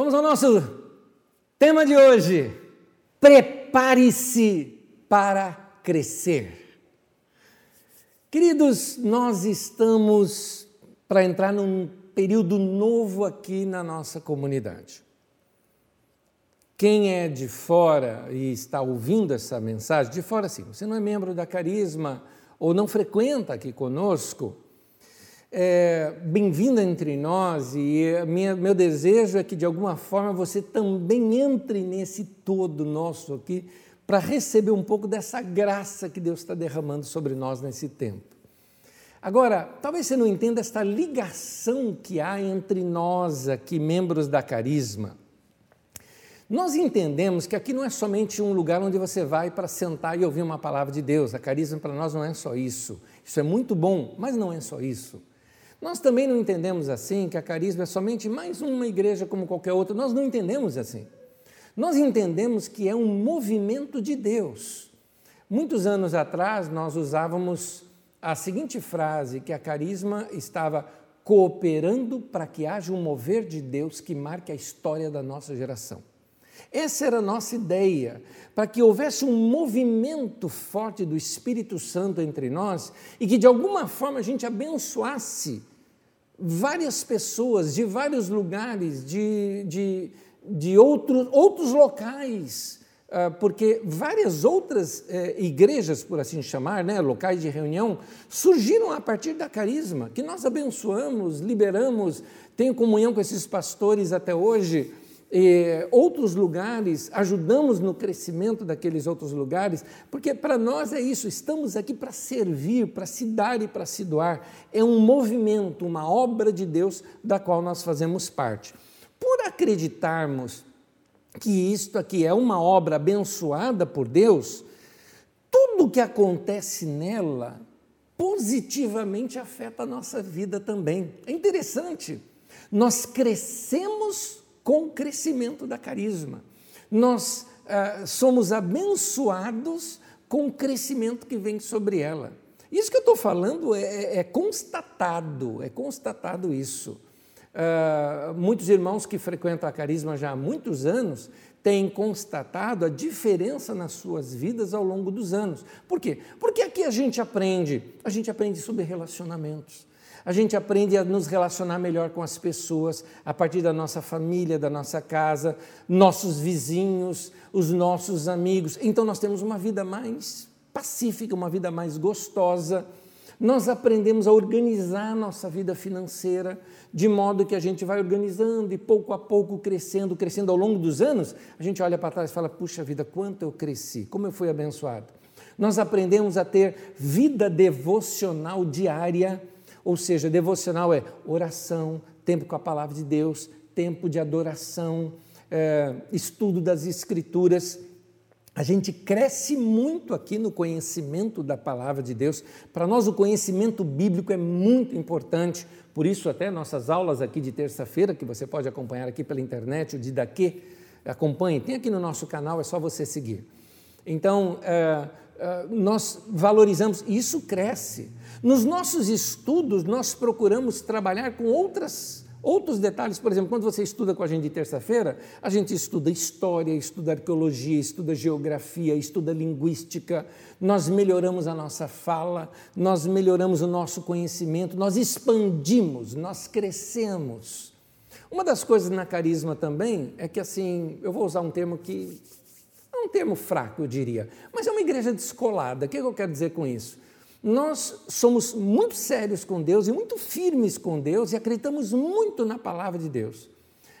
Vamos ao nosso tema de hoje. Prepare-se para crescer. Queridos, nós estamos para entrar num período novo aqui na nossa comunidade. Quem é de fora e está ouvindo essa mensagem, de fora sim, você não é membro da Carisma ou não frequenta aqui conosco, é, bem-vindo entre nós e minha, meu desejo é que de alguma forma você também entre nesse todo nosso aqui para receber um pouco dessa graça que Deus está derramando sobre nós nesse tempo. Agora, talvez você não entenda esta ligação que há entre nós aqui, membros da Carisma. Nós entendemos que aqui não é somente um lugar onde você vai para sentar e ouvir uma palavra de Deus. A carisma para nós não é só isso. Isso é muito bom, mas não é só isso. Nós também não entendemos assim que a carisma é somente mais uma igreja como qualquer outra. Nós não entendemos assim. Nós entendemos que é um movimento de Deus. Muitos anos atrás nós usávamos a seguinte frase que a carisma estava cooperando para que haja um mover de Deus que marque a história da nossa geração. Essa era a nossa ideia, para que houvesse um movimento forte do Espírito Santo entre nós e que de alguma forma a gente abençoasse várias pessoas de vários lugares, de, de, de outros, outros locais, ah, porque várias outras eh, igrejas, por assim chamar, né, locais de reunião, surgiram a partir da carisma, que nós abençoamos, liberamos, tenho comunhão com esses pastores até hoje eh, outros lugares, ajudamos no crescimento daqueles outros lugares, porque para nós é isso, estamos aqui para servir, para se dar e para se doar. É um movimento, uma obra de Deus da qual nós fazemos parte. Por acreditarmos que isto aqui é uma obra abençoada por Deus, tudo que acontece nela positivamente afeta a nossa vida também. É interessante. Nós crescemos com o crescimento da carisma. Nós ah, somos abençoados com o crescimento que vem sobre ela. Isso que eu estou falando é, é, é, constatado, é constatado isso. Uh, muitos irmãos que frequentam a Carisma já há muitos anos têm constatado a diferença nas suas vidas ao longo dos anos. Por quê? Porque aqui a gente aprende, a gente aprende sobre relacionamentos, a gente aprende a nos relacionar melhor com as pessoas, a partir da nossa família, da nossa casa, nossos vizinhos, os nossos amigos. Então nós temos uma vida mais pacífica, uma vida mais gostosa. Nós aprendemos a organizar a nossa vida financeira, de modo que a gente vai organizando e pouco a pouco crescendo, crescendo ao longo dos anos, a gente olha para trás e fala: puxa vida, quanto eu cresci, como eu fui abençoado. Nós aprendemos a ter vida devocional diária ou seja, devocional é oração, tempo com a palavra de Deus, tempo de adoração, é, estudo das Escrituras. A gente cresce muito aqui no conhecimento da palavra de Deus. Para nós, o conhecimento bíblico é muito importante. Por isso, até nossas aulas aqui de terça-feira, que você pode acompanhar aqui pela internet, o de daqui, acompanhe, tem aqui no nosso canal, é só você seguir. Então, é, é, nós valorizamos, isso cresce. Nos nossos estudos, nós procuramos trabalhar com outras, outros detalhes. Por exemplo, quando você estuda com a gente de terça-feira, a gente estuda história, estuda arqueologia, estuda geografia, estuda linguística. Nós melhoramos a nossa fala, nós melhoramos o nosso conhecimento, nós expandimos, nós crescemos. Uma das coisas na carisma também é que, assim, eu vou usar um termo que é um termo fraco, eu diria, mas é uma igreja descolada. O que eu quero dizer com isso? Nós somos muito sérios com Deus e muito firmes com Deus e acreditamos muito na palavra de Deus.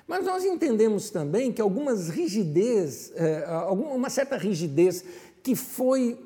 Mas nós entendemos também que algumas rigidez, é, uma certa rigidez que foi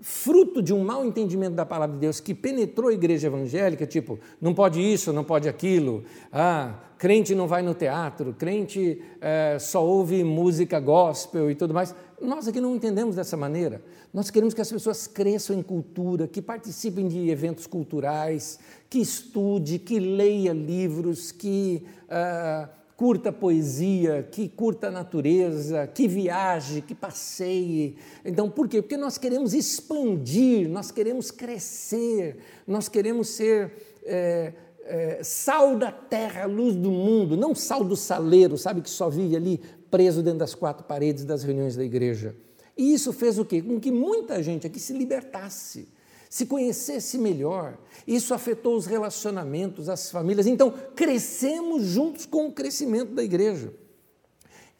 fruto de um mau entendimento da palavra de Deus que penetrou a igreja evangélica, tipo, não pode isso, não pode aquilo, ah, crente não vai no teatro, crente é, só ouve música gospel e tudo mais. Nós aqui não entendemos dessa maneira. Nós queremos que as pessoas cresçam em cultura, que participem de eventos culturais, que estude, que leia livros, que uh, curta poesia, que curta a natureza, que viaje, que passeie. Então, por quê? Porque nós queremos expandir, nós queremos crescer, nós queremos ser. É, é, sal da terra, luz do mundo, não sal do saleiro, sabe, que só vive ali preso dentro das quatro paredes das reuniões da igreja. E isso fez o quê? Com que muita gente aqui se libertasse, se conhecesse melhor. Isso afetou os relacionamentos, as famílias. Então, crescemos juntos com o crescimento da igreja.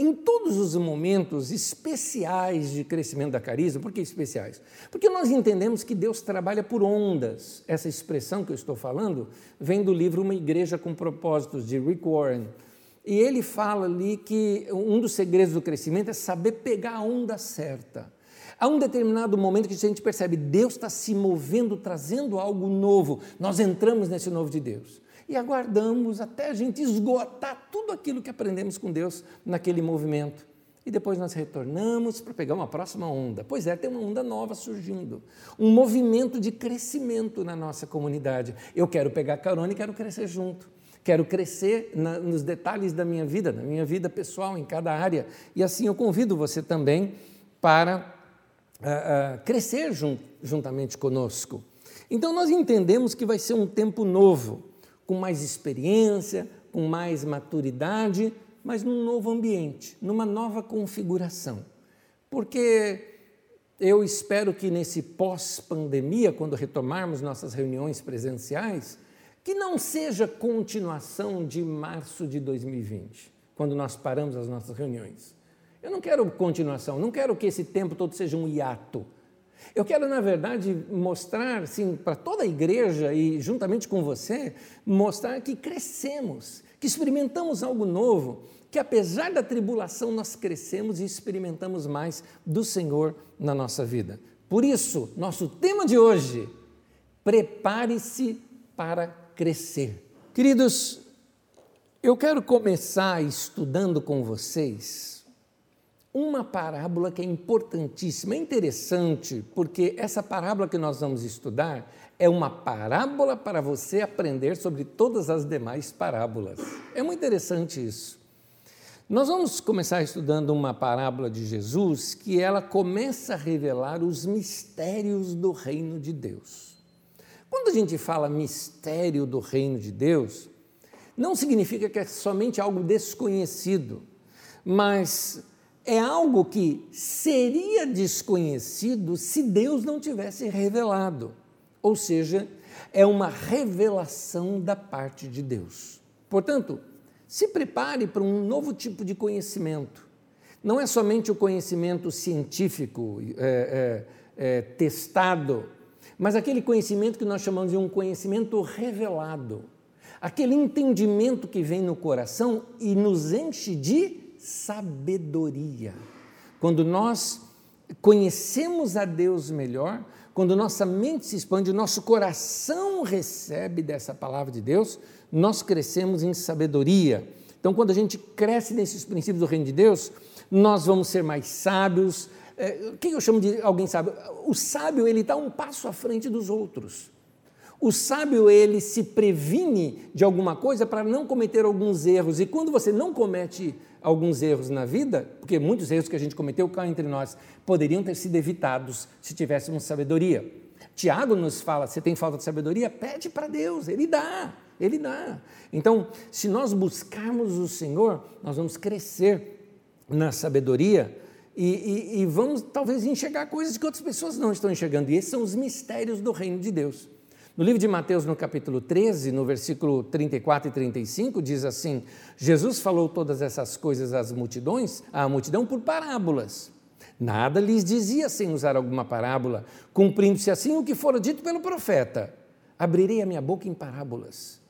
Em todos os momentos especiais de crescimento da carisma, por que especiais? Porque nós entendemos que Deus trabalha por ondas. Essa expressão que eu estou falando vem do livro Uma Igreja com Propósitos, de Rick Warren. E ele fala ali que um dos segredos do crescimento é saber pegar a onda certa. Há um determinado momento que a gente percebe Deus está se movendo, trazendo algo novo. Nós entramos nesse novo de Deus e aguardamos até a gente esgotar tudo aquilo que aprendemos com Deus naquele movimento. E depois nós retornamos para pegar uma próxima onda. Pois é, tem uma onda nova surgindo. Um movimento de crescimento na nossa comunidade. Eu quero pegar carona e quero crescer junto. Quero crescer na, nos detalhes da minha vida, da minha vida pessoal, em cada área. E assim eu convido você também para uh, uh, crescer jun, juntamente conosco. Então nós entendemos que vai ser um tempo novo, com mais experiência, com mais maturidade, mas num novo ambiente, numa nova configuração. Porque eu espero que nesse pós-pandemia, quando retomarmos nossas reuniões presenciais, que não seja continuação de março de 2020, quando nós paramos as nossas reuniões. Eu não quero continuação, não quero que esse tempo todo seja um hiato. Eu quero, na verdade, mostrar, sim, para toda a igreja e juntamente com você, mostrar que crescemos, que experimentamos algo novo, que apesar da tribulação nós crescemos e experimentamos mais do Senhor na nossa vida. Por isso, nosso tema de hoje, prepare-se para crescer. Queridos, eu quero começar estudando com vocês uma parábola que é importantíssima, é interessante, porque essa parábola que nós vamos estudar é uma parábola para você aprender sobre todas as demais parábolas. É muito interessante isso. Nós vamos começar estudando uma parábola de Jesus que ela começa a revelar os mistérios do reino de Deus. Quando a gente fala mistério do reino de Deus, não significa que é somente algo desconhecido, mas é algo que seria desconhecido se Deus não tivesse revelado. Ou seja, é uma revelação da parte de Deus. Portanto, se prepare para um novo tipo de conhecimento. Não é somente o conhecimento científico é, é, é, testado mas aquele conhecimento que nós chamamos de um conhecimento revelado, aquele entendimento que vem no coração e nos enche de sabedoria. Quando nós conhecemos a Deus melhor, quando nossa mente se expande, nosso coração recebe dessa palavra de Deus, nós crescemos em sabedoria. Então, quando a gente cresce nesses princípios do reino de Deus, nós vamos ser mais sábios, é, o que eu chamo de alguém sábio? O sábio, ele está um passo à frente dos outros. O sábio, ele se previne de alguma coisa para não cometer alguns erros. E quando você não comete alguns erros na vida, porque muitos erros que a gente cometeu cá entre nós poderiam ter sido evitados se tivéssemos sabedoria. Tiago nos fala: você tem falta de sabedoria? Pede para Deus, Ele dá, Ele dá. Então, se nós buscarmos o Senhor, nós vamos crescer na sabedoria e, e, e, vamos talvez enxergar coisas que outras pessoas não estão enxergando. E esses são os mistérios do reino de Deus. No livro de Mateus, no capítulo 13, no versículo 34 e 35, diz assim: Jesus falou todas essas coisas às multidões, à multidão por parábolas. Nada lhes dizia sem usar alguma parábola, cumprindo-se assim o que fora dito pelo profeta: Abrirei a minha boca em parábolas,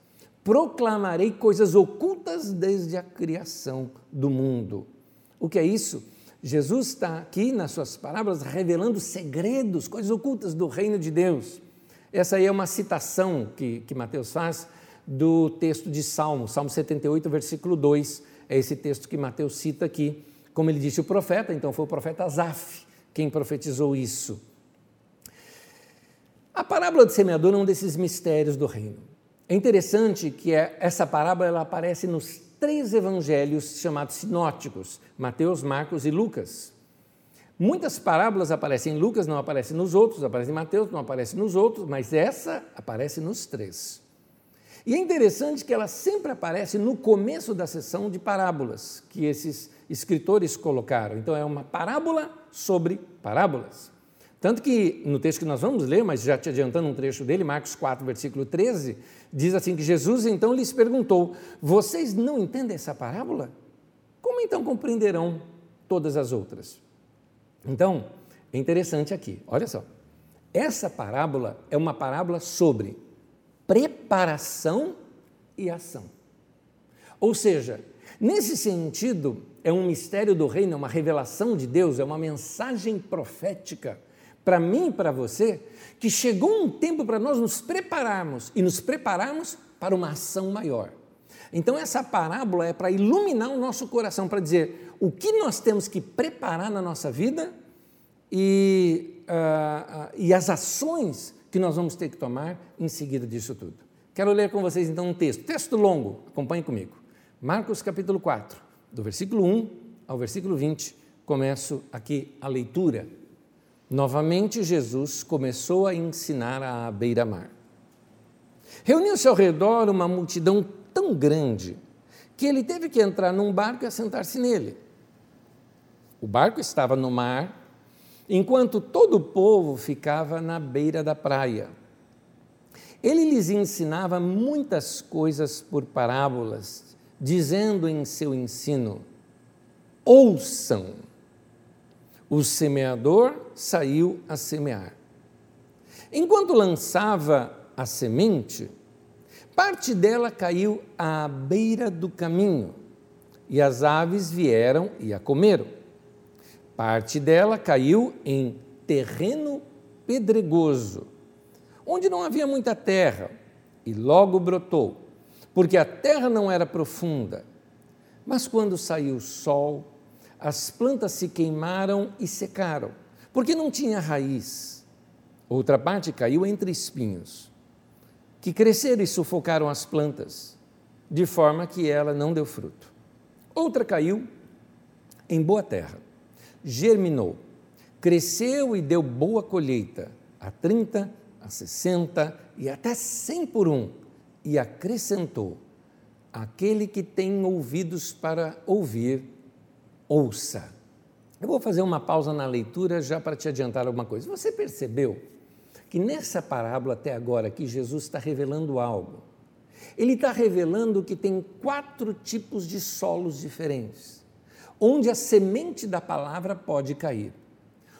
proclamarei coisas ocultas desde a criação do mundo. O que é isso? Jesus está aqui nas suas parábolas revelando segredos, coisas ocultas do reino de Deus. Essa aí é uma citação que, que Mateus faz do texto de Salmo, Salmo 78, versículo 2. É esse texto que Mateus cita aqui. Como ele disse o profeta, então foi o profeta Asaf quem profetizou isso. A parábola de semeador é um desses mistérios do reino. É interessante que é, essa parábola ela aparece nos três evangelhos chamados sinóticos: Mateus, Marcos e Lucas. Muitas parábolas aparecem em Lucas, não aparecem nos outros, aparecem em Mateus, não aparecem nos outros, mas essa aparece nos três. E é interessante que ela sempre aparece no começo da sessão de parábolas que esses escritores colocaram. Então, é uma parábola sobre parábolas. Tanto que no texto que nós vamos ler, mas já te adiantando um trecho dele, Marcos 4, versículo 13, diz assim: que Jesus então lhes perguntou: Vocês não entendem essa parábola? Como então compreenderão todas as outras? Então, é interessante aqui, olha só. Essa parábola é uma parábola sobre preparação e ação. Ou seja, nesse sentido, é um mistério do reino, é uma revelação de Deus, é uma mensagem profética para mim e para você, que chegou um tempo para nós nos prepararmos e nos prepararmos para uma ação maior. Então, essa parábola é para iluminar o nosso coração, para dizer o que nós temos que preparar na nossa vida e, uh, uh, e as ações que nós vamos ter que tomar em seguida disso tudo. Quero ler com vocês então um texto, texto longo, acompanhe comigo. Marcos capítulo 4, do versículo 1 ao versículo 20, começo aqui a leitura. Novamente, Jesus começou a ensinar à beira-mar. Reuniu-se ao redor uma multidão tão grande que ele teve que entrar num barco e assentar-se nele. O barco estava no mar, enquanto todo o povo ficava na beira da praia. Ele lhes ensinava muitas coisas por parábolas, dizendo em seu ensino: Ouçam o semeador saiu a semear. Enquanto lançava a semente, parte dela caiu à beira do caminho, e as aves vieram e a comeram. Parte dela caiu em terreno pedregoso, onde não havia muita terra, e logo brotou, porque a terra não era profunda. Mas quando saiu o sol, as plantas se queimaram e secaram, porque não tinha raiz. Outra parte caiu entre espinhos, que cresceram e sufocaram as plantas, de forma que ela não deu fruto. Outra caiu em boa terra, germinou, cresceu e deu boa colheita, a 30, a 60 e até 100 por um, e acrescentou: aquele que tem ouvidos para ouvir, ouça. Eu vou fazer uma pausa na leitura já para te adiantar alguma coisa. Você percebeu que nessa parábola até agora que Jesus está revelando algo? Ele está revelando que tem quatro tipos de solos diferentes, onde a semente da palavra pode cair.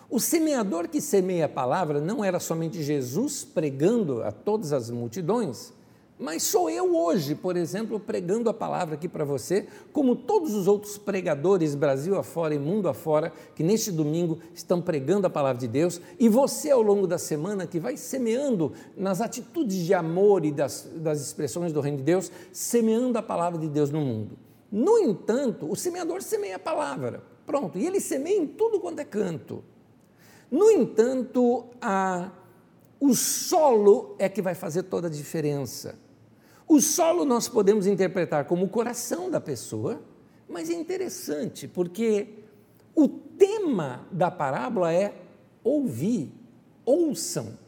O semeador que semeia a palavra não era somente Jesus pregando a todas as multidões, mas sou eu hoje, por exemplo, pregando a palavra aqui para você, como todos os outros pregadores, Brasil afora e mundo afora, que neste domingo estão pregando a palavra de Deus, e você ao longo da semana que vai semeando nas atitudes de amor e das, das expressões do reino de Deus, semeando a palavra de Deus no mundo. No entanto, o semeador semeia a palavra, pronto, e ele semeia em tudo quanto é canto. No entanto, a, o solo é que vai fazer toda a diferença. O solo nós podemos interpretar como o coração da pessoa, mas é interessante porque o tema da parábola é ouvir, ouçam.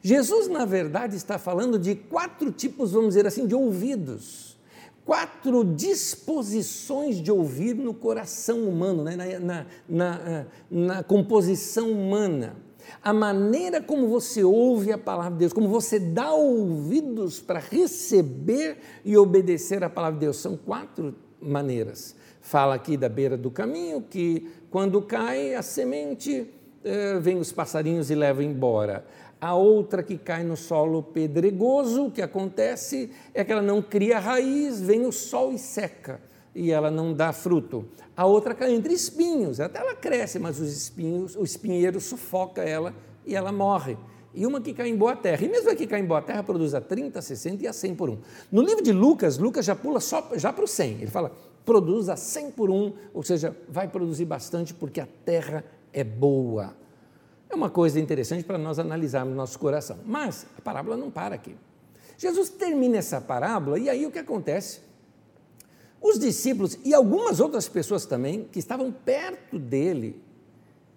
Jesus, na verdade, está falando de quatro tipos, vamos dizer assim, de ouvidos, quatro disposições de ouvir no coração humano, né? na, na, na, na composição humana a maneira como você ouve a palavra de Deus, como você dá ouvidos para receber e obedecer a palavra de Deus. São quatro maneiras. Fala aqui da beira do caminho, que quando cai a semente, eh, vem os passarinhos e levam embora. A outra que cai no solo pedregoso, o que acontece é que ela não cria raiz, vem o sol e seca e ela não dá fruto. A outra cai entre espinhos, até ela cresce, mas os espinhos, o espinheiro sufoca ela e ela morre. E uma que cai em boa terra. E mesmo a que cai em boa terra produz a 30, 60 e a 100 por um. No livro de Lucas, Lucas já pula só já para o 100. Ele fala, produz a 100 por um, ou seja, vai produzir bastante porque a terra é boa. É uma coisa interessante para nós analisarmos nosso coração. Mas a parábola não para aqui. Jesus termina essa parábola e aí o que acontece? Os discípulos e algumas outras pessoas também que estavam perto dele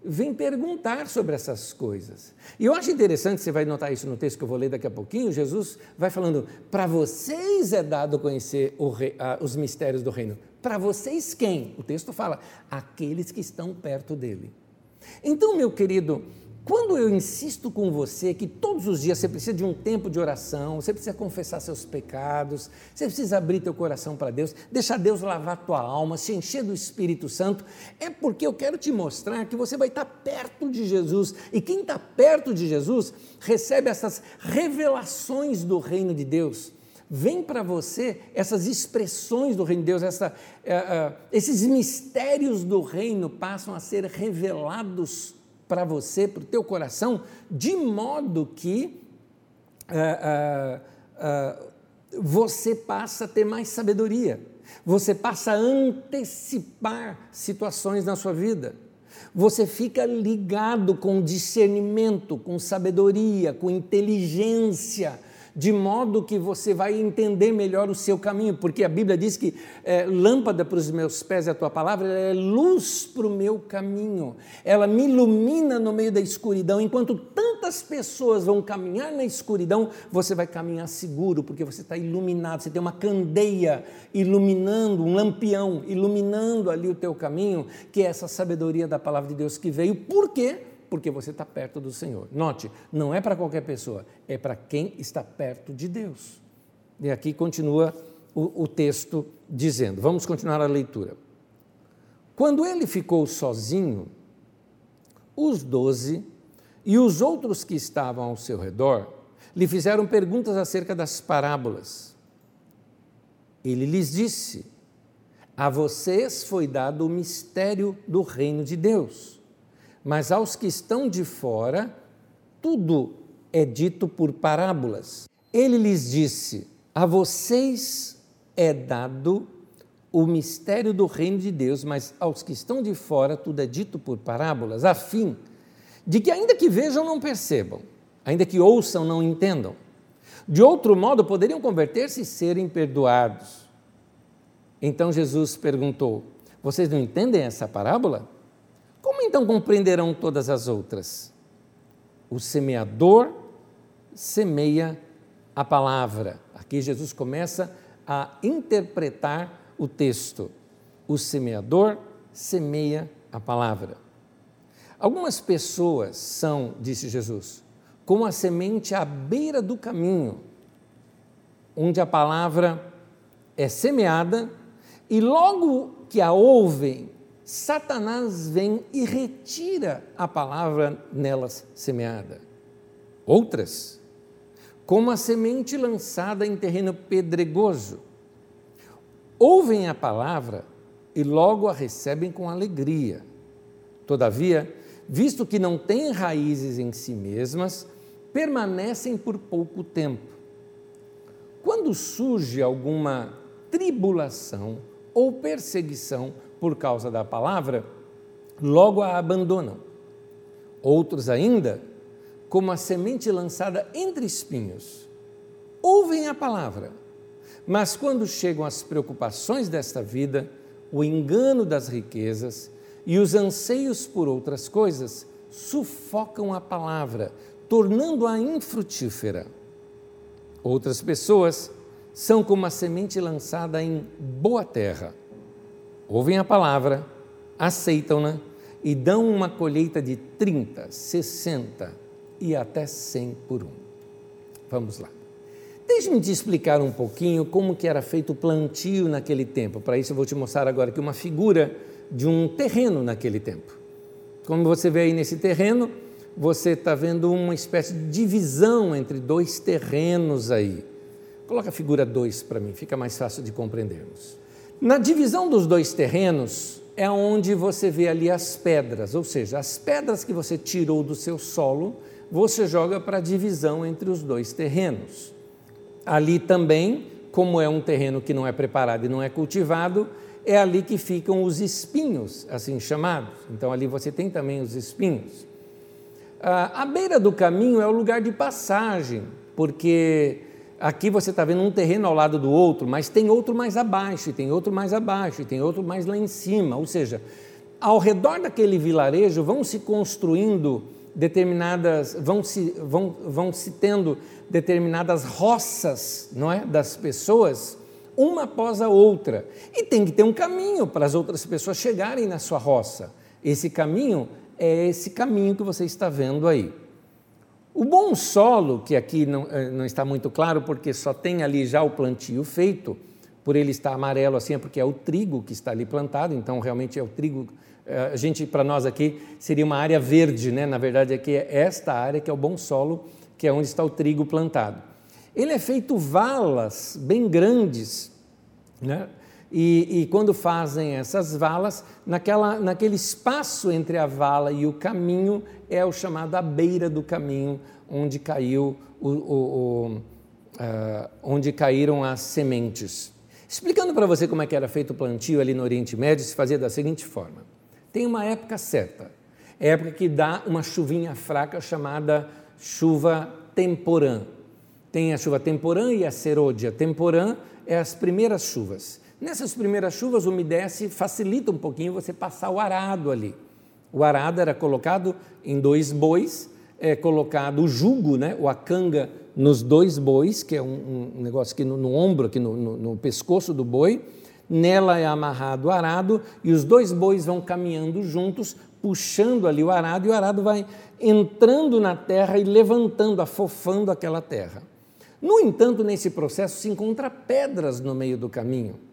vem perguntar sobre essas coisas. E eu acho interessante, você vai notar isso no texto que eu vou ler daqui a pouquinho, Jesus vai falando: para vocês é dado conhecer rei, ah, os mistérios do reino. Para vocês quem? O texto fala: aqueles que estão perto dele. Então, meu querido, quando eu insisto com você que todos os dias você precisa de um tempo de oração, você precisa confessar seus pecados, você precisa abrir teu coração para Deus, deixar Deus lavar tua alma, se encher do Espírito Santo, é porque eu quero te mostrar que você vai estar perto de Jesus. E quem está perto de Jesus recebe essas revelações do reino de Deus. Vem para você essas expressões do reino de Deus, essa, uh, uh, esses mistérios do reino passam a ser revelados para você, para o teu coração, de modo que uh, uh, uh, você passa a ter mais sabedoria, você passa a antecipar situações na sua vida. Você fica ligado com discernimento, com sabedoria, com inteligência, de modo que você vai entender melhor o seu caminho, porque a Bíblia diz que é, lâmpada para os meus pés é a tua palavra, ela é luz para o meu caminho, ela me ilumina no meio da escuridão. Enquanto tantas pessoas vão caminhar na escuridão, você vai caminhar seguro, porque você está iluminado, você tem uma candeia iluminando, um lampião iluminando ali o teu caminho, que é essa sabedoria da palavra de Deus que veio. Por quê? Porque você está perto do Senhor. Note, não é para qualquer pessoa, é para quem está perto de Deus. E aqui continua o, o texto dizendo: vamos continuar a leitura. Quando ele ficou sozinho, os doze e os outros que estavam ao seu redor lhe fizeram perguntas acerca das parábolas. Ele lhes disse: A vocês foi dado o mistério do reino de Deus mas aos que estão de fora, tudo é dito por parábolas. Ele lhes disse: A vocês é dado o mistério do reino de Deus, mas aos que estão de fora, tudo é dito por parábolas, a fim de que, ainda que vejam, não percebam, ainda que ouçam, não entendam. De outro modo, poderiam converter-se e serem perdoados. Então Jesus perguntou: Vocês não entendem essa parábola? Então compreenderão todas as outras? O semeador semeia a palavra. Aqui Jesus começa a interpretar o texto. O semeador semeia a palavra. Algumas pessoas são, disse Jesus, como a semente à beira do caminho, onde a palavra é semeada e logo que a ouvem Satanás vem e retira a palavra nelas semeada. Outras, como a semente lançada em terreno pedregoso, ouvem a palavra e logo a recebem com alegria. Todavia, visto que não têm raízes em si mesmas, permanecem por pouco tempo. Quando surge alguma tribulação ou perseguição por causa da palavra, logo a abandonam. Outros ainda, como a semente lançada entre espinhos, ouvem a palavra, mas quando chegam as preocupações desta vida, o engano das riquezas e os anseios por outras coisas, sufocam a palavra, tornando-a infrutífera. Outras pessoas são como a semente lançada em boa terra ouvem a palavra, aceitam-na e dão uma colheita de 30, 60 e até 100 por um. Vamos lá. Deixe-me te explicar um pouquinho como que era feito o plantio naquele tempo. Para isso eu vou te mostrar agora aqui uma figura de um terreno naquele tempo. Como você vê aí nesse terreno, você está vendo uma espécie de divisão entre dois terrenos aí. Coloca a figura 2 para mim, fica mais fácil de compreendermos. Na divisão dos dois terrenos é onde você vê ali as pedras, ou seja, as pedras que você tirou do seu solo, você joga para a divisão entre os dois terrenos. Ali também, como é um terreno que não é preparado e não é cultivado, é ali que ficam os espinhos, assim chamados. Então ali você tem também os espinhos. Ah, a beira do caminho é o lugar de passagem, porque Aqui você está vendo um terreno ao lado do outro, mas tem outro mais abaixo, e tem outro mais abaixo, e tem outro mais lá em cima. Ou seja, ao redor daquele vilarejo vão se construindo determinadas, vão se, vão, vão se tendo determinadas roças, não é, das pessoas, uma após a outra. E tem que ter um caminho para as outras pessoas chegarem na sua roça. Esse caminho é esse caminho que você está vendo aí. O bom solo, que aqui não, eh, não está muito claro, porque só tem ali já o plantio feito, por ele estar amarelo assim, é porque é o trigo que está ali plantado, então realmente é o trigo. Eh, a gente, para nós aqui, seria uma área verde, né? Na verdade, aqui é esta área que é o bom solo, que é onde está o trigo plantado. Ele é feito valas bem grandes, né? E, e, quando fazem essas valas, naquela, naquele espaço entre a vala e o caminho, é o chamado a beira do caminho, onde caiu o, o, o uh, onde caíram as sementes. Explicando para você como é que era feito o plantio ali no Oriente Médio, se fazia da seguinte forma: tem uma época certa, época que dá uma chuvinha fraca chamada chuva temporã. Tem a chuva temporã e a serôdia. Temporã é as primeiras chuvas. Nessas primeiras chuvas umedece, facilita um pouquinho você passar o arado ali. O arado era colocado em dois bois, é colocado o jugo, né, o acanga, nos dois bois, que é um, um negócio aqui no, no ombro, aqui no, no, no pescoço do boi. Nela é amarrado o arado e os dois bois vão caminhando juntos, puxando ali o arado, e o arado vai entrando na terra e levantando, afofando aquela terra. No entanto, nesse processo se encontra pedras no meio do caminho.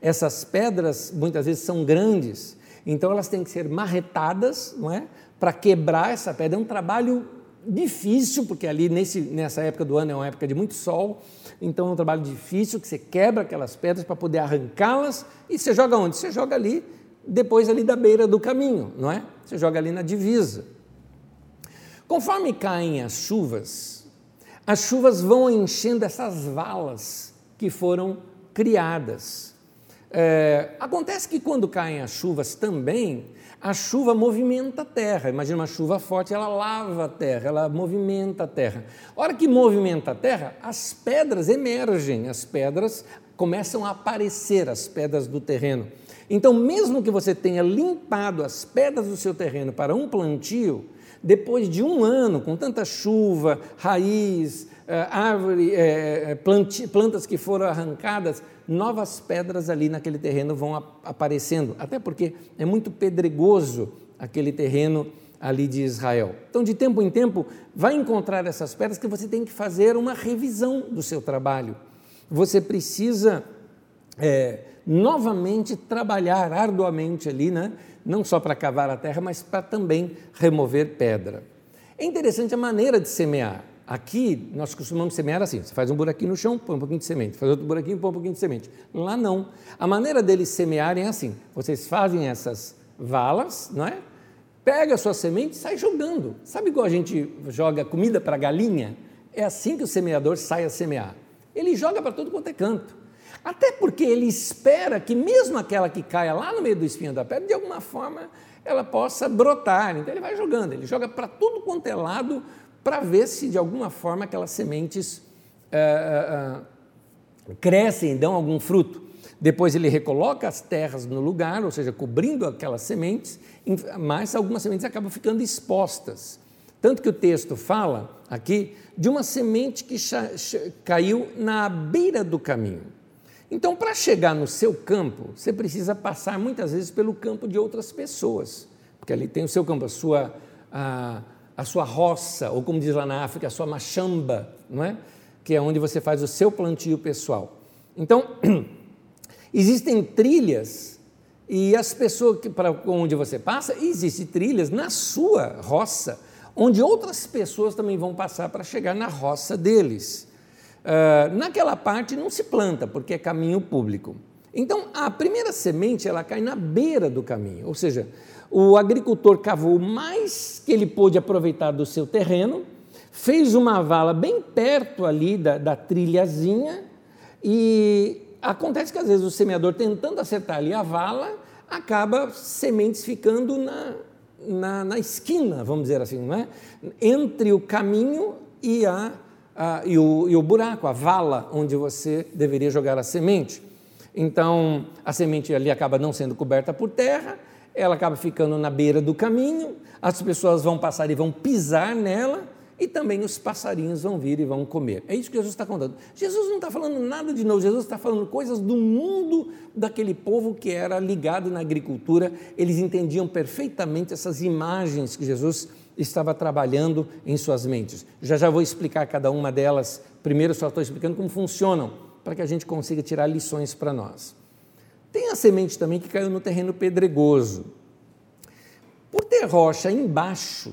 Essas pedras muitas vezes são grandes, então elas têm que ser marretadas, não é? Para quebrar essa pedra. É um trabalho difícil, porque ali nesse, nessa época do ano é uma época de muito sol, então é um trabalho difícil que você quebra aquelas pedras para poder arrancá-las e você joga onde? Você joga ali, depois ali da beira do caminho, não é? Você joga ali na divisa. Conforme caem as chuvas, as chuvas vão enchendo essas valas que foram criadas. É, acontece que quando caem as chuvas também, a chuva movimenta a terra. Imagina uma chuva forte, ela lava a terra, ela movimenta a terra. Hora que movimenta a terra, as pedras emergem, as pedras começam a aparecer, as pedras do terreno. Então, mesmo que você tenha limpado as pedras do seu terreno para um plantio, depois de um ano, com tanta chuva, raiz, eh, árvore, eh, eh, plantas que foram arrancadas, novas pedras ali naquele terreno vão aparecendo, até porque é muito pedregoso aquele terreno ali de Israel. Então, de tempo em tempo, vai encontrar essas pedras que você tem que fazer uma revisão do seu trabalho. Você precisa é, novamente trabalhar arduamente ali, né? não só para cavar a terra, mas para também remover pedra. É interessante a maneira de semear. Aqui nós costumamos semear assim: você faz um buraquinho no chão, põe um pouquinho de semente, faz outro buraquinho, põe um pouquinho de semente. Lá não. A maneira deles semearem é assim: vocês fazem essas valas, não é? Pega a sua semente e sai jogando. Sabe igual a gente joga comida para galinha? É assim que o semeador sai a semear. Ele joga para todo quanto é canto. Até porque ele espera que mesmo aquela que caia lá no meio do espinho da pedra, de alguma forma ela possa brotar. Então ele vai jogando, ele joga para tudo quanto é lado para ver se de alguma forma aquelas sementes é, é, crescem, dão algum fruto. Depois ele recoloca as terras no lugar, ou seja, cobrindo aquelas sementes, mas algumas sementes acabam ficando expostas. Tanto que o texto fala aqui de uma semente que caiu na beira do caminho. Então, para chegar no seu campo, você precisa passar muitas vezes pelo campo de outras pessoas, porque ali tem o seu campo, a sua, a, a sua roça, ou como diz lá na África, a sua machamba, não é? que é onde você faz o seu plantio pessoal. Então, existem trilhas e as pessoas que para onde você passa, existem trilhas na sua roça, onde outras pessoas também vão passar para chegar na roça deles. Uh, naquela parte não se planta, porque é caminho público. Então, a primeira semente ela cai na beira do caminho, ou seja, o agricultor cavou mais que ele pôde aproveitar do seu terreno, fez uma vala bem perto ali da, da trilhazinha e acontece que às vezes o semeador tentando acertar ali a vala, acaba sementes ficando na, na, na esquina, vamos dizer assim, não é? entre o caminho e, a, a, e, o, e o buraco, a vala onde você deveria jogar a semente. Então, a semente ali acaba não sendo coberta por terra, ela acaba ficando na beira do caminho, as pessoas vão passar e vão pisar nela, e também os passarinhos vão vir e vão comer. É isso que Jesus está contando. Jesus não está falando nada de novo, Jesus está falando coisas do mundo daquele povo que era ligado na agricultura. Eles entendiam perfeitamente essas imagens que Jesus estava trabalhando em suas mentes. Já já vou explicar cada uma delas. Primeiro, só estou explicando como funcionam, para que a gente consiga tirar lições para nós. Tem a semente também que caiu no terreno pedregoso. Por ter rocha embaixo,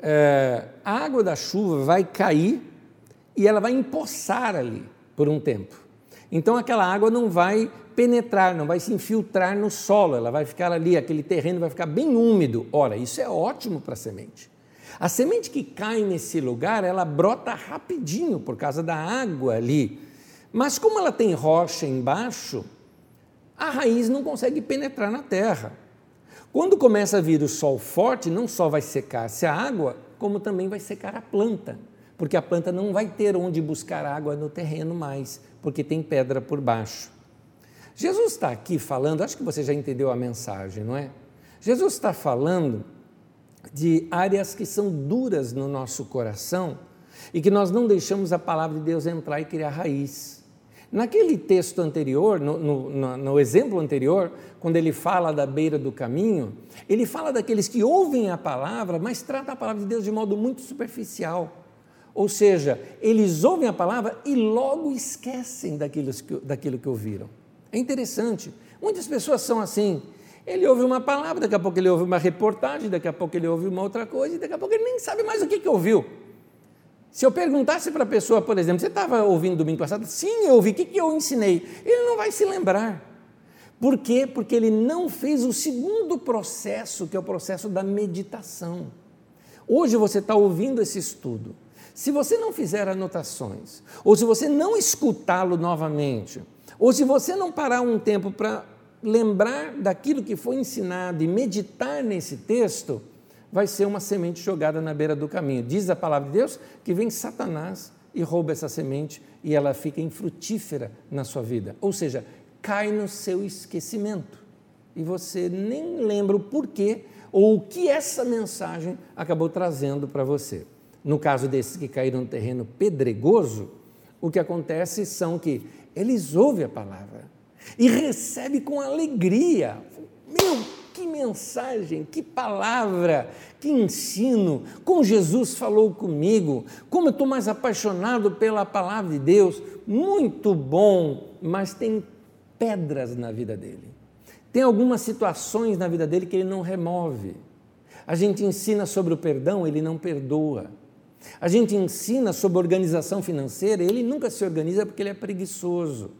é, a água da chuva vai cair e ela vai empoçar ali por um tempo. Então aquela água não vai penetrar, não vai se infiltrar no solo, ela vai ficar ali, aquele terreno vai ficar bem úmido. Ora, isso é ótimo para a semente. A semente que cai nesse lugar, ela brota rapidinho por causa da água ali. Mas como ela tem rocha embaixo, a raiz não consegue penetrar na terra. Quando começa a vir o sol forte, não só vai secar-se a água, como também vai secar a planta, porque a planta não vai ter onde buscar água no terreno mais, porque tem pedra por baixo. Jesus está aqui falando, acho que você já entendeu a mensagem, não é? Jesus está falando de áreas que são duras no nosso coração e que nós não deixamos a palavra de Deus entrar e criar raiz. Naquele texto anterior, no, no, no, exemplo anterior, quando ele fala da beira do caminho, ele fala daqueles que ouvem a palavra, mas tratam a palavra de Deus de modo muito superficial. Ou seja, eles ouvem a palavra e logo esquecem daquilo que, daquilo que ouviram. É interessante. Muitas pessoas são assim. Ele ouve uma palavra, daqui a pouco ele ouve uma reportagem, daqui a pouco ele ouve uma outra coisa, e daqui a pouco ele nem sabe mais o que, que ouviu. Se eu perguntasse para a pessoa, por exemplo, você estava ouvindo domingo passado? Sim, eu ouvi. O que, que eu ensinei? Ele não vai se lembrar. Por quê? Porque ele não fez o segundo processo, que é o processo da meditação. Hoje você está ouvindo esse estudo. Se você não fizer anotações, ou se você não escutá-lo novamente, ou se você não parar um tempo para lembrar daquilo que foi ensinado e meditar nesse texto, vai ser uma semente jogada na beira do caminho. Diz a palavra de Deus que vem Satanás e rouba essa semente e ela fica infrutífera na sua vida. Ou seja, cai no seu esquecimento e você nem lembra o porquê ou o que essa mensagem acabou trazendo para você. No caso desses que caíram no terreno pedregoso, o que acontece são que eles ouvem a palavra e recebem com alegria. Meu que mensagem, que palavra, que ensino, como Jesus falou comigo, como eu estou mais apaixonado pela palavra de Deus, muito bom, mas tem pedras na vida dele. Tem algumas situações na vida dele que ele não remove. A gente ensina sobre o perdão, ele não perdoa. A gente ensina sobre organização financeira, ele nunca se organiza porque ele é preguiçoso.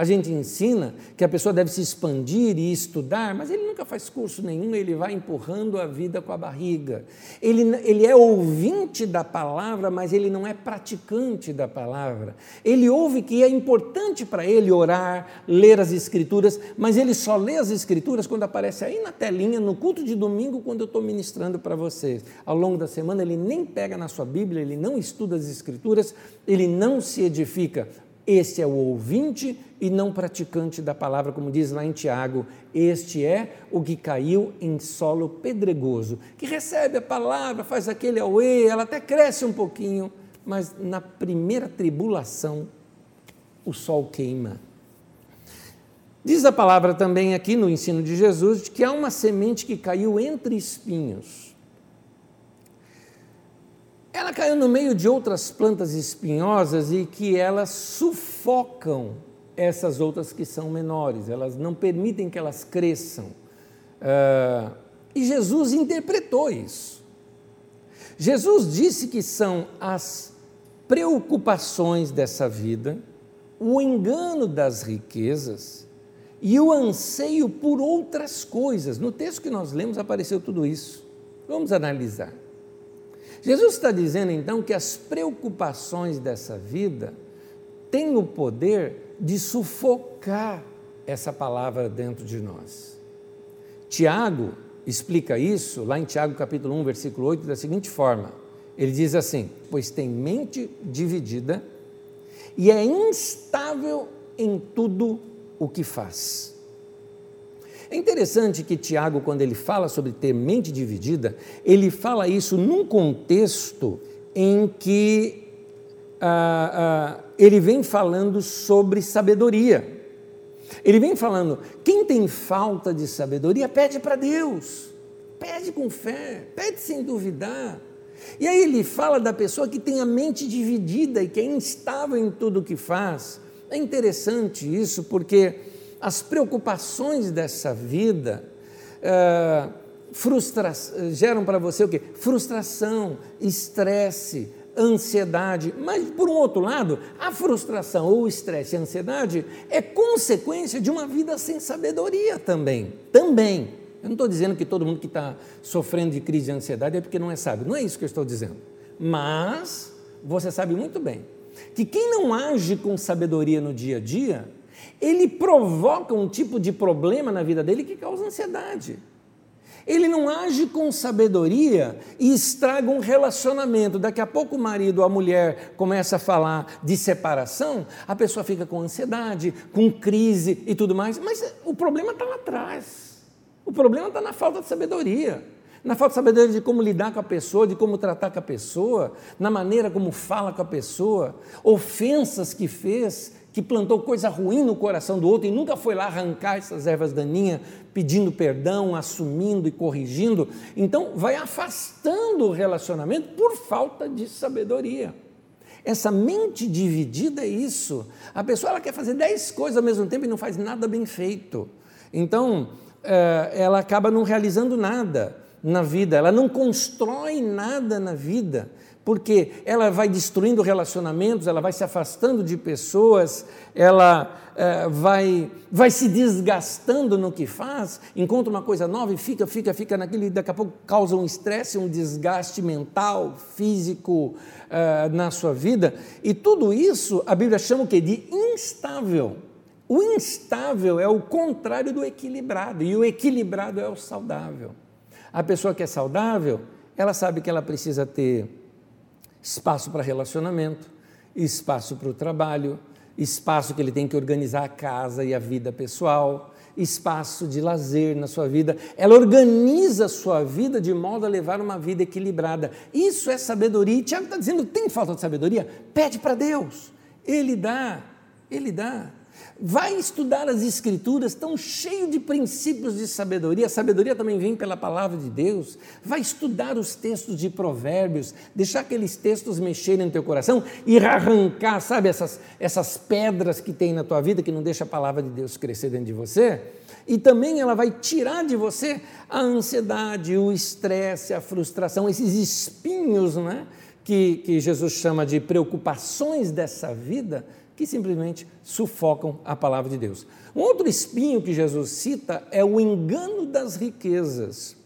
A gente ensina que a pessoa deve se expandir e estudar, mas ele nunca faz curso nenhum, ele vai empurrando a vida com a barriga. Ele, ele é ouvinte da palavra, mas ele não é praticante da palavra. Ele ouve que é importante para ele orar, ler as Escrituras, mas ele só lê as Escrituras quando aparece aí na telinha, no culto de domingo, quando eu estou ministrando para vocês. Ao longo da semana, ele nem pega na sua Bíblia, ele não estuda as Escrituras, ele não se edifica. Este é o ouvinte e não praticante da palavra, como diz lá em Tiago. Este é o que caiu em solo pedregoso, que recebe a palavra, faz aquele auê, ela até cresce um pouquinho, mas na primeira tribulação o sol queima. Diz a palavra também aqui no ensino de Jesus que há uma semente que caiu entre espinhos. Ela caiu no meio de outras plantas espinhosas e que elas sufocam essas outras que são menores, elas não permitem que elas cresçam. Uh, e Jesus interpretou isso. Jesus disse que são as preocupações dessa vida, o engano das riquezas e o anseio por outras coisas. No texto que nós lemos apareceu tudo isso. Vamos analisar. Jesus está dizendo então que as preocupações dessa vida têm o poder de sufocar essa palavra dentro de nós. Tiago explica isso lá em Tiago capítulo 1, versículo 8, da seguinte forma: ele diz assim: Pois tem mente dividida e é instável em tudo o que faz. É interessante que Tiago, quando ele fala sobre ter mente dividida, ele fala isso num contexto em que ah, ah, ele vem falando sobre sabedoria. Ele vem falando: quem tem falta de sabedoria, pede para Deus, pede com fé, pede sem duvidar. E aí ele fala da pessoa que tem a mente dividida e que é instável em tudo o que faz. É interessante isso porque as preocupações dessa vida é, frustra geram para você o quê? Frustração, estresse, ansiedade. Mas, por um outro lado, a frustração ou o estresse e a ansiedade é consequência de uma vida sem sabedoria também. Também. Eu não estou dizendo que todo mundo que está sofrendo de crise de ansiedade é porque não é sábio. Não é isso que eu estou dizendo. Mas você sabe muito bem que quem não age com sabedoria no dia a dia, ele provoca um tipo de problema na vida dele que causa ansiedade. Ele não age com sabedoria e estraga um relacionamento. Daqui a pouco o marido ou a mulher começa a falar de separação, a pessoa fica com ansiedade, com crise e tudo mais, mas o problema está lá atrás. O problema está na falta de sabedoria. Na falta de sabedoria de como lidar com a pessoa, de como tratar com a pessoa, na maneira como fala com a pessoa, ofensas que fez, que plantou coisa ruim no coração do outro e nunca foi lá arrancar essas ervas daninhas, pedindo perdão, assumindo e corrigindo. Então, vai afastando o relacionamento por falta de sabedoria. Essa mente dividida é isso. A pessoa ela quer fazer dez coisas ao mesmo tempo e não faz nada bem feito. Então, é, ela acaba não realizando nada na vida, ela não constrói nada na vida porque ela vai destruindo relacionamentos, ela vai se afastando de pessoas, ela é, vai, vai se desgastando no que faz, encontra uma coisa nova e fica, fica, fica naquele, daqui a pouco causa um estresse, um desgaste mental, físico é, na sua vida, e tudo isso a Bíblia chama o quê? De instável. O instável é o contrário do equilibrado, e o equilibrado é o saudável. A pessoa que é saudável, ela sabe que ela precisa ter espaço para relacionamento, espaço para o trabalho, espaço que ele tem que organizar a casa e a vida pessoal, espaço de lazer na sua vida. Ela organiza a sua vida de modo a levar uma vida equilibrada. Isso é sabedoria. E Tiago está dizendo: tem falta de sabedoria? Pede para Deus. Ele dá, ele dá. Vai estudar as Escrituras, estão cheios de princípios de sabedoria. A sabedoria também vem pela palavra de Deus. Vai estudar os textos de Provérbios, deixar aqueles textos mexerem no teu coração e arrancar, sabe, essas, essas pedras que tem na tua vida que não deixa a palavra de Deus crescer dentro de você. E também ela vai tirar de você a ansiedade, o estresse, a frustração, esses espinhos, né? Que, que Jesus chama de preocupações dessa vida que simplesmente sufocam a palavra de Deus. Um outro espinho que Jesus cita é o engano das riquezas.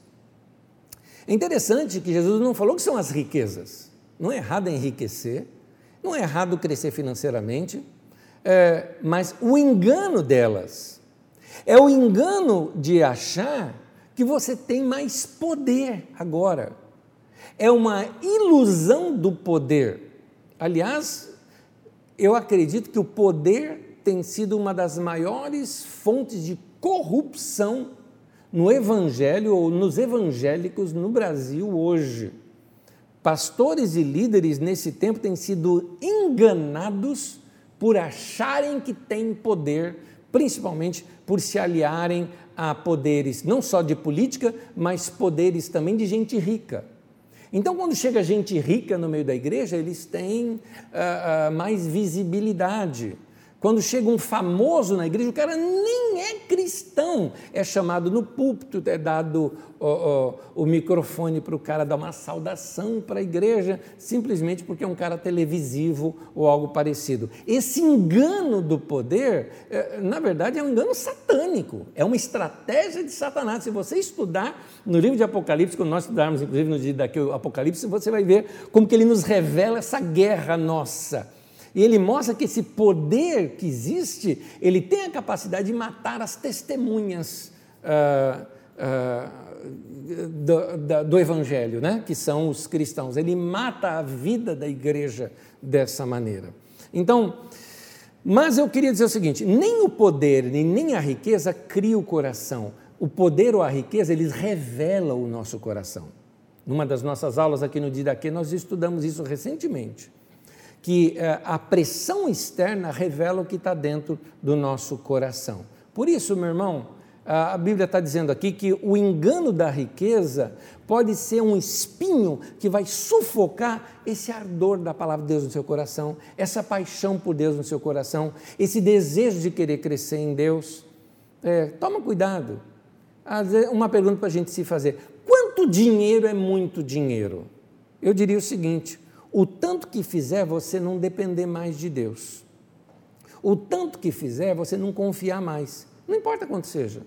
É interessante que Jesus não falou que são as riquezas. Não é errado enriquecer, não é errado crescer financeiramente, é, mas o engano delas é o engano de achar que você tem mais poder agora. É uma ilusão do poder. Aliás, eu acredito que o poder tem sido uma das maiores fontes de corrupção no evangelho ou nos evangélicos no Brasil hoje. Pastores e líderes nesse tempo têm sido enganados por acharem que têm poder, principalmente por se aliarem a poderes não só de política, mas poderes também de gente rica. Então, quando chega gente rica no meio da igreja, eles têm uh, uh, mais visibilidade. Quando chega um famoso na igreja, o cara nem é cristão, é chamado no púlpito, é dado o microfone para o cara dar uma saudação para a igreja, simplesmente porque é um cara televisivo ou algo parecido. Esse engano do poder, é, na verdade, é um engano satânico, é uma estratégia de Satanás. Se você estudar no livro de Apocalipse, quando nós estudarmos, inclusive no dia daqui o Apocalipse, você vai ver como que ele nos revela essa guerra nossa e ele mostra que esse poder que existe, ele tem a capacidade de matar as testemunhas uh, uh, do, do, do, Evangelho, né? que são os cristãos. Ele mata a vida da igreja dessa maneira. Então, mas eu queria dizer o seguinte: nem o poder, nem a riqueza cria o coração. o poder ou a riqueza, eles revelam o nosso coração. Numa das nossas aulas aqui no Didaquê, nós estudamos isso recentemente, que eh, a pressão externa revela o que está dentro do nosso coração. Por isso, meu irmão, a Bíblia está dizendo aqui que o engano da riqueza pode ser um espinho que vai sufocar esse ardor da palavra de Deus no seu coração, essa paixão por Deus no seu coração, esse desejo de querer crescer em Deus. É, toma cuidado. Uma pergunta para a gente se fazer: quanto dinheiro é muito dinheiro? Eu diria o seguinte: o tanto que fizer você não depender mais de Deus. O tanto que fizer você não confiar mais. Não importa quanto seja.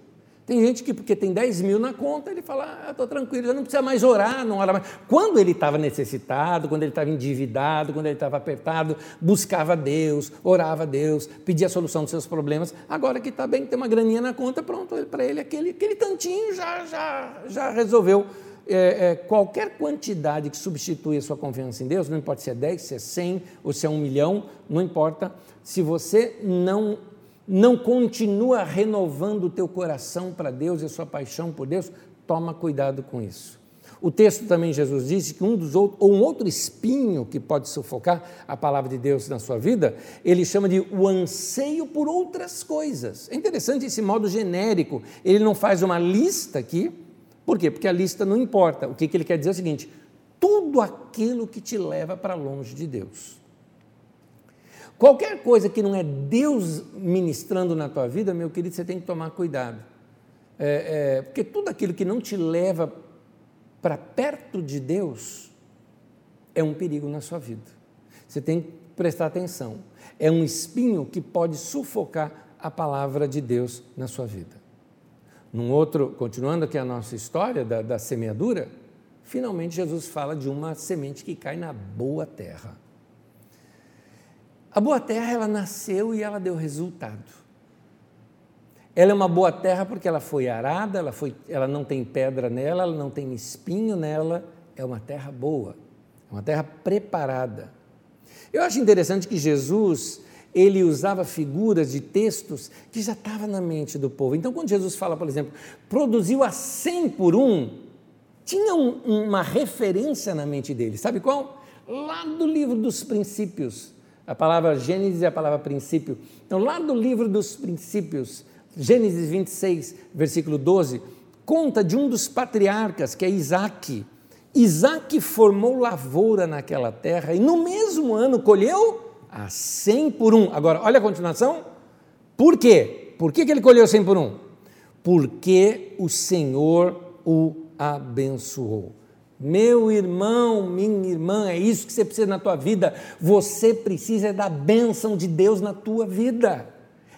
Tem gente que, porque tem 10 mil na conta, ele fala, ah, estou tranquilo, não precisa mais orar, não ora mais. Quando ele estava necessitado, quando ele estava endividado, quando ele estava apertado, buscava Deus, orava a Deus, pedia a solução dos seus problemas. Agora que está bem, tem uma graninha na conta, pronto, para ele aquele, aquele tantinho já, já, já resolveu. É, é, qualquer quantidade que substitui a sua confiança em Deus, não importa se é 10, se é 100 ou se é um milhão, não importa, se você não não continua renovando o teu coração para Deus e a sua paixão por Deus, toma cuidado com isso. O texto também, Jesus disse que um dos outros, ou um outro espinho que pode sufocar a palavra de Deus na sua vida, ele chama de o anseio por outras coisas. É interessante esse modo genérico, ele não faz uma lista aqui, por quê? Porque a lista não importa. O que, que ele quer dizer é o seguinte: tudo aquilo que te leva para longe de Deus. Qualquer coisa que não é Deus ministrando na tua vida, meu querido, você tem que tomar cuidado. É, é, porque tudo aquilo que não te leva para perto de Deus é um perigo na sua vida. Você tem que prestar atenção. É um espinho que pode sufocar a palavra de Deus na sua vida. Num outro, continuando aqui a nossa história da, da semeadura, finalmente Jesus fala de uma semente que cai na boa terra. A boa terra, ela nasceu e ela deu resultado. Ela é uma boa terra porque ela foi arada, ela, foi, ela não tem pedra nela, ela não tem espinho nela, é uma terra boa, é uma terra preparada. Eu acho interessante que Jesus, ele usava figuras de textos que já estavam na mente do povo. Então, quando Jesus fala, por exemplo, produziu a 100 por um, tinha um, uma referência na mente dele. Sabe qual? Lá do livro dos princípios. A palavra Gênesis é a palavra princípio. Então, lá do livro dos princípios, Gênesis 26, versículo 12, conta de um dos patriarcas, que é Isaac. Isaac formou lavoura naquela terra e no mesmo ano colheu a 100 por um. Agora, olha a continuação. Por quê? Por que, que ele colheu 100 por um? Porque o Senhor o abençoou. Meu irmão, minha irmã, é isso que você precisa na tua vida. Você precisa da bênção de Deus na tua vida.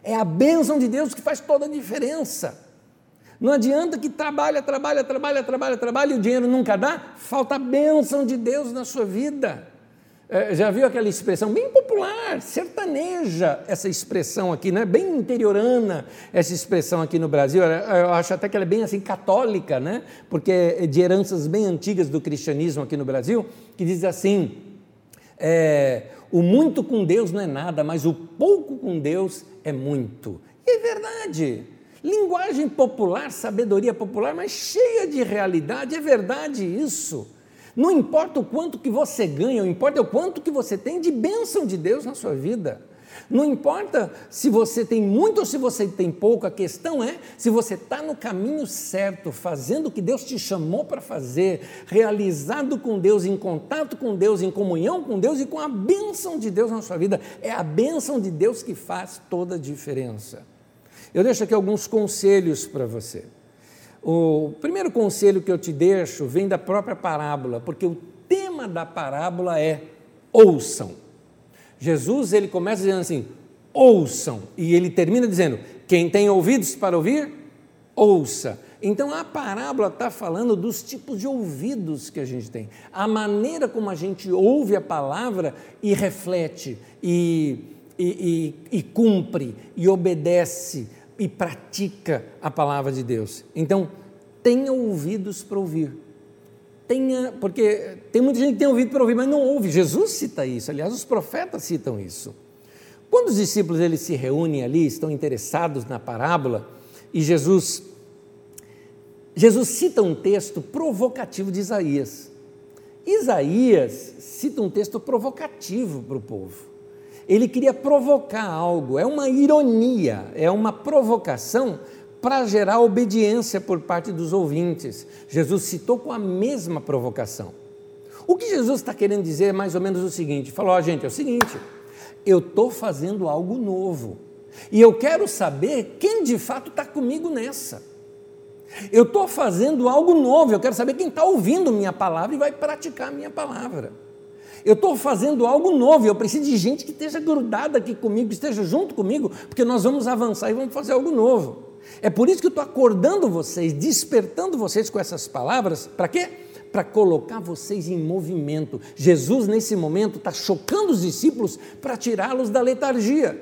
É a bênção de Deus que faz toda a diferença. Não adianta que trabalha, trabalha, trabalha, trabalha, trabalha e o dinheiro nunca dá. Falta a bênção de Deus na sua vida. É, já viu aquela expressão bem popular, sertaneja, essa expressão aqui, né? bem interiorana, essa expressão aqui no Brasil. Eu acho até que ela é bem assim católica, né? porque é de heranças bem antigas do cristianismo aqui no Brasil, que diz assim: é, o muito com Deus não é nada, mas o pouco com Deus é muito. E é verdade. Linguagem popular, sabedoria popular, mas cheia de realidade, é verdade isso. Não importa o quanto que você ganha, não importa o quanto que você tem de bênção de Deus na sua vida. Não importa se você tem muito ou se você tem pouco, a questão é se você está no caminho certo, fazendo o que Deus te chamou para fazer, realizado com Deus, em contato com Deus, em comunhão com Deus e com a bênção de Deus na sua vida. É a bênção de Deus que faz toda a diferença. Eu deixo aqui alguns conselhos para você. O primeiro conselho que eu te deixo vem da própria parábola, porque o tema da parábola é ouçam. Jesus ele começa dizendo assim: ouçam, e ele termina dizendo: quem tem ouvidos para ouvir, ouça. Então a parábola está falando dos tipos de ouvidos que a gente tem, a maneira como a gente ouve a palavra e reflete, e, e, e, e cumpre, e obedece, e pratica a palavra de Deus. Então, tenha ouvidos para ouvir. Tenha, porque tem muita gente que tem ouvido para ouvir, mas não ouve. Jesus cita isso, aliás, os profetas citam isso. Quando os discípulos eles se reúnem ali, estão interessados na parábola, e Jesus Jesus cita um texto provocativo de Isaías. Isaías cita um texto provocativo para o povo. Ele queria provocar algo, é uma ironia, é uma provocação para gerar obediência por parte dos ouvintes. Jesus citou com a mesma provocação. O que Jesus está querendo dizer é mais ou menos o seguinte: falou, ó, gente, é o seguinte, eu estou fazendo algo novo e eu quero saber quem de fato está comigo nessa. Eu estou fazendo algo novo, eu quero saber quem está ouvindo minha palavra e vai praticar minha palavra. Eu estou fazendo algo novo, eu preciso de gente que esteja grudada aqui comigo, que esteja junto comigo, porque nós vamos avançar e vamos fazer algo novo. É por isso que eu estou acordando vocês, despertando vocês com essas palavras, para quê? Para colocar vocês em movimento. Jesus, nesse momento, está chocando os discípulos para tirá-los da letargia,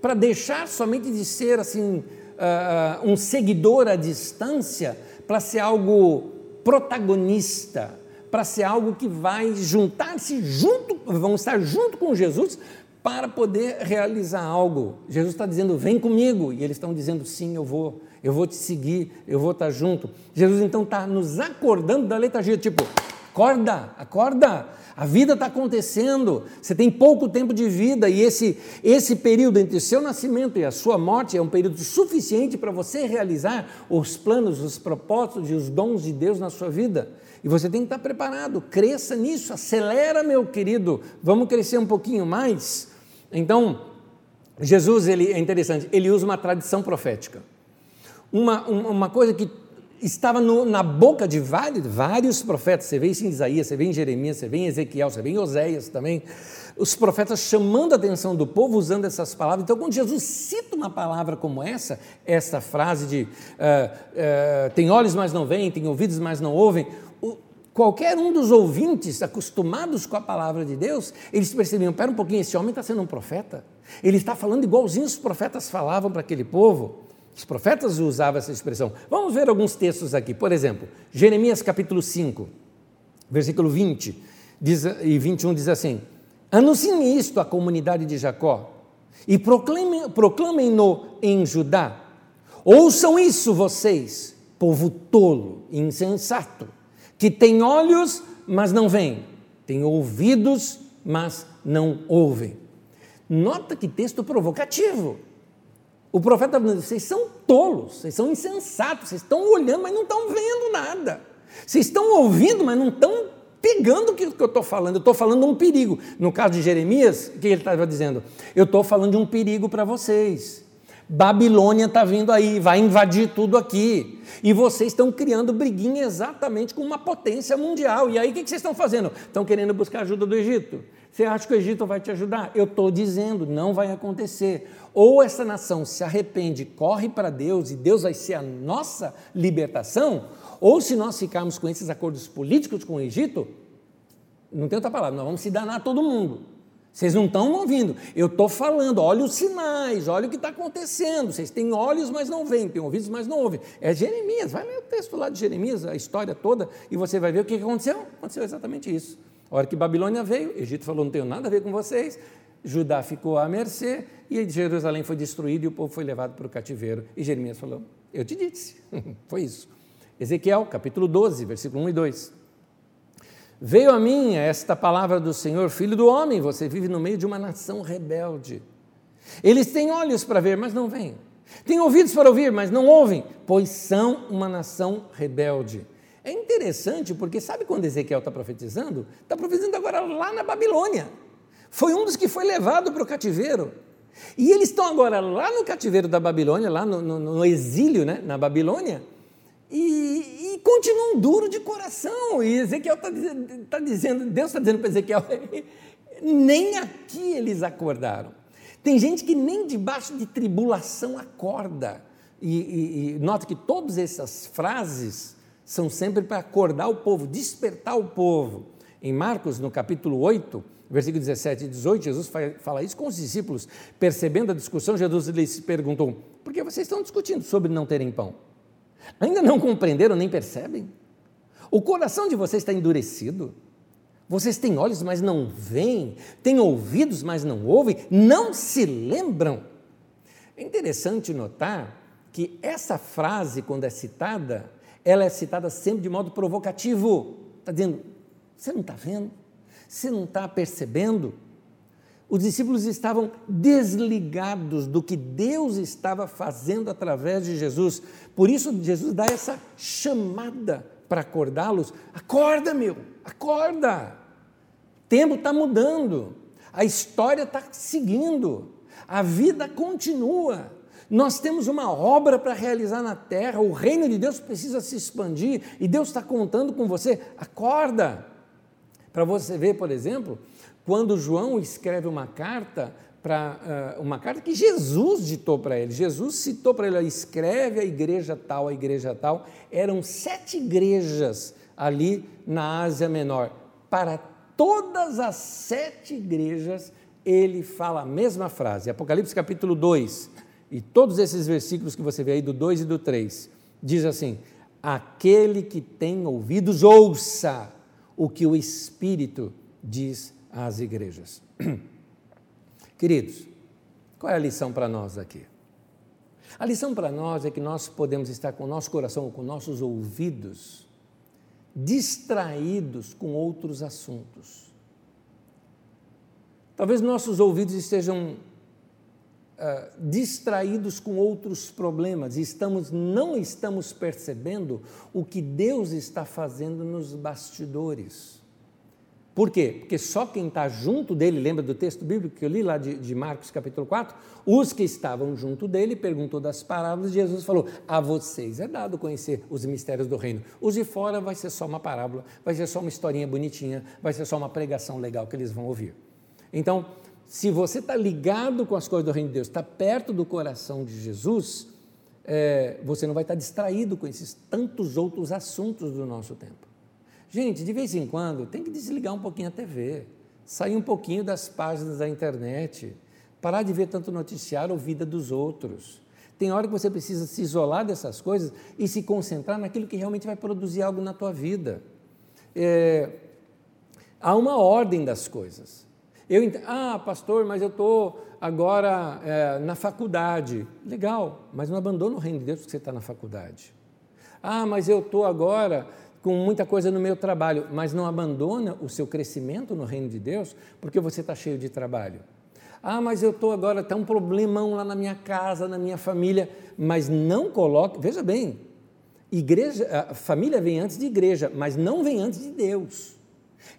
para deixar somente de ser assim uh, um seguidor à distância, para ser algo protagonista, para ser algo que vai juntar-se junto, vão estar junto com Jesus para poder realizar algo. Jesus está dizendo, vem comigo, e eles estão dizendo, sim, eu vou, eu vou te seguir, eu vou estar junto. Jesus então está nos acordando da letargia, tipo, acorda, acorda, a vida está acontecendo, você tem pouco tempo de vida e esse, esse período entre o seu nascimento e a sua morte é um período suficiente para você realizar os planos, os propósitos e os dons de Deus na sua vida. E você tem que estar preparado, cresça nisso, acelera, meu querido, vamos crescer um pouquinho mais. Então, Jesus, ele é interessante, ele usa uma tradição profética. Uma, uma coisa que estava no, na boca de vários, vários profetas, você vê isso em Isaías, você vê em Jeremias, você vê em Ezequiel, você vê em Oséias também, os profetas chamando a atenção do povo usando essas palavras. Então, quando Jesus cita uma palavra como essa, essa frase de uh, uh, tem olhos, mas não veem, tem ouvidos, mas não ouvem, Qualquer um dos ouvintes acostumados com a palavra de Deus, eles percebiam: pera um pouquinho, esse homem está sendo um profeta. Ele está falando igualzinho os profetas falavam para aquele povo. Os profetas usavam essa expressão. Vamos ver alguns textos aqui. Por exemplo, Jeremias capítulo 5, versículo 20 diz, e 21 diz assim: Anunciem isto à comunidade de Jacó e proclamem-no proclamem em Judá. Ouçam isso, vocês, povo tolo e insensato que tem olhos, mas não veem, tem ouvidos, mas não ouvem. Nota que texto provocativo. O profeta está dizendo: vocês são tolos, vocês são insensatos, vocês estão olhando, mas não estão vendo nada. Vocês estão ouvindo, mas não estão pegando o que eu estou falando. Eu estou falando de um perigo. No caso de Jeremias, o que ele estava dizendo? Eu estou falando de um perigo para vocês. Babilônia está vindo aí, vai invadir tudo aqui. E vocês estão criando briguinha exatamente com uma potência mundial. E aí o que vocês estão fazendo? Estão querendo buscar ajuda do Egito. Você acha que o Egito vai te ajudar? Eu estou dizendo, não vai acontecer. Ou essa nação se arrepende, corre para Deus e Deus vai ser a nossa libertação, ou se nós ficarmos com esses acordos políticos com o Egito, não tem outra palavra, nós vamos se danar todo mundo. Vocês não estão ouvindo. Eu estou falando, olha os sinais, olha o que está acontecendo. Vocês têm olhos, mas não veem, têm ouvidos, mas não ouvem. É Jeremias, vai ler o texto lá de Jeremias, a história toda, e você vai ver o que aconteceu. Aconteceu exatamente isso. A hora que Babilônia veio, Egito falou: não tenho nada a ver com vocês. Judá ficou à mercê e Jerusalém foi destruído e o povo foi levado para o cativeiro. E Jeremias falou: Eu te disse. foi isso. Ezequiel, capítulo 12, versículo 1 e 2. Veio a mim esta palavra do Senhor, filho do homem, você vive no meio de uma nação rebelde. Eles têm olhos para ver, mas não veem. Têm ouvidos para ouvir, mas não ouvem, pois são uma nação rebelde. É interessante porque sabe quando Ezequiel está profetizando? Está profetizando agora lá na Babilônia. Foi um dos que foi levado para o cativeiro. E eles estão agora lá no cativeiro da Babilônia, lá no, no, no exílio, né, na Babilônia, e, e continuam duro de coração. E Ezequiel está tá dizendo, Deus está dizendo para Ezequiel, nem aqui eles acordaram. Tem gente que nem debaixo de tribulação acorda. E, e, e nota que todas essas frases são sempre para acordar o povo, despertar o povo. Em Marcos, no capítulo 8, versículo 17 e 18, Jesus fala isso com os discípulos. Percebendo a discussão, Jesus lhes perguntou: por que vocês estão discutindo sobre não terem pão? Ainda não compreenderam nem percebem? O coração de vocês está endurecido? Vocês têm olhos, mas não veem, têm ouvidos, mas não ouvem, não se lembram. É interessante notar que essa frase, quando é citada, ela é citada sempre de modo provocativo. Está dizendo, você não está vendo? Você não está percebendo? Os discípulos estavam desligados do que Deus estava fazendo através de Jesus. Por isso, Jesus dá essa chamada para acordá-los: acorda, meu, acorda. O tempo está mudando, a história está seguindo, a vida continua. Nós temos uma obra para realizar na terra, o reino de Deus precisa se expandir e Deus está contando com você. Acorda! Para você ver, por exemplo, quando João escreve uma carta para uh, uma carta que Jesus ditou para ele. Jesus citou para ele: escreve a igreja tal, a igreja tal. Eram sete igrejas ali na Ásia Menor. Para todas as sete igrejas, ele fala a mesma frase. Apocalipse capítulo 2, e todos esses versículos que você vê aí do 2 e do 3, diz assim: Aquele que tem ouvidos, ouça o que o Espírito diz às igrejas. Queridos, qual é a lição para nós aqui? A lição para nós é que nós podemos estar com o nosso coração, com nossos ouvidos, distraídos com outros assuntos. Talvez nossos ouvidos estejam uh, distraídos com outros problemas e estamos, não estamos percebendo o que Deus está fazendo nos bastidores. Por quê? Porque só quem está junto dele, lembra do texto bíblico que eu li lá de, de, Marcos capítulo 4? Os que estavam junto dele perguntou das parábolas, Jesus falou: A vocês é dado conhecer os mistérios do reino. Os de fora vai ser só uma parábola, vai ser só uma historinha bonitinha, vai ser só uma pregação legal que eles vão ouvir. Então, se você está ligado com as coisas do reino de Deus, está perto do coração de Jesus, é, você não vai estar tá distraído com esses tantos outros assuntos do nosso tempo. Gente, de vez em quando tem que desligar um pouquinho a TV, sair um pouquinho das páginas da internet, parar de ver tanto noticiário ou vida dos outros. Tem hora que você precisa se isolar dessas coisas e se concentrar naquilo que realmente vai produzir algo na tua vida. É, há uma ordem das coisas. Eu ah, pastor, mas eu estou agora é, na faculdade. Legal, mas não abandona o reino de Deus porque você está na faculdade. Ah, mas eu estou agora com muita coisa no meu trabalho, mas não abandona o seu crescimento no reino de Deus porque você está cheio de trabalho. Ah, mas eu estou agora, está um problemão lá na minha casa, na minha família, mas não coloque, veja bem, igreja, a família vem antes de igreja, mas não vem antes de Deus.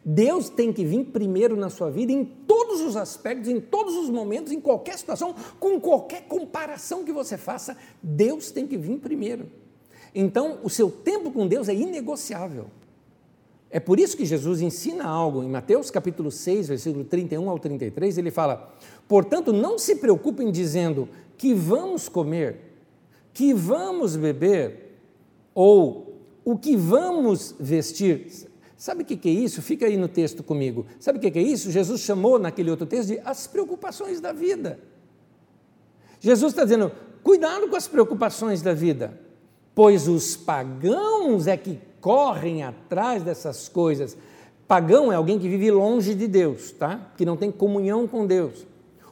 Deus tem que vir primeiro na sua vida em todos os aspectos, em todos os momentos, em qualquer situação, com qualquer comparação que você faça, Deus tem que vir primeiro. Então, o seu tempo com Deus é inegociável. É por isso que Jesus ensina algo em Mateus capítulo 6, versículo 31 ao 33, ele fala: "Portanto, não se preocupem dizendo que vamos comer, que vamos beber ou o que vamos vestir". Sabe o que é isso? Fica aí no texto comigo. Sabe o que é isso? Jesus chamou naquele outro texto de as preocupações da vida. Jesus está dizendo: cuidado com as preocupações da vida pois os pagãos é que correm atrás dessas coisas. Pagão é alguém que vive longe de Deus, tá? Que não tem comunhão com Deus.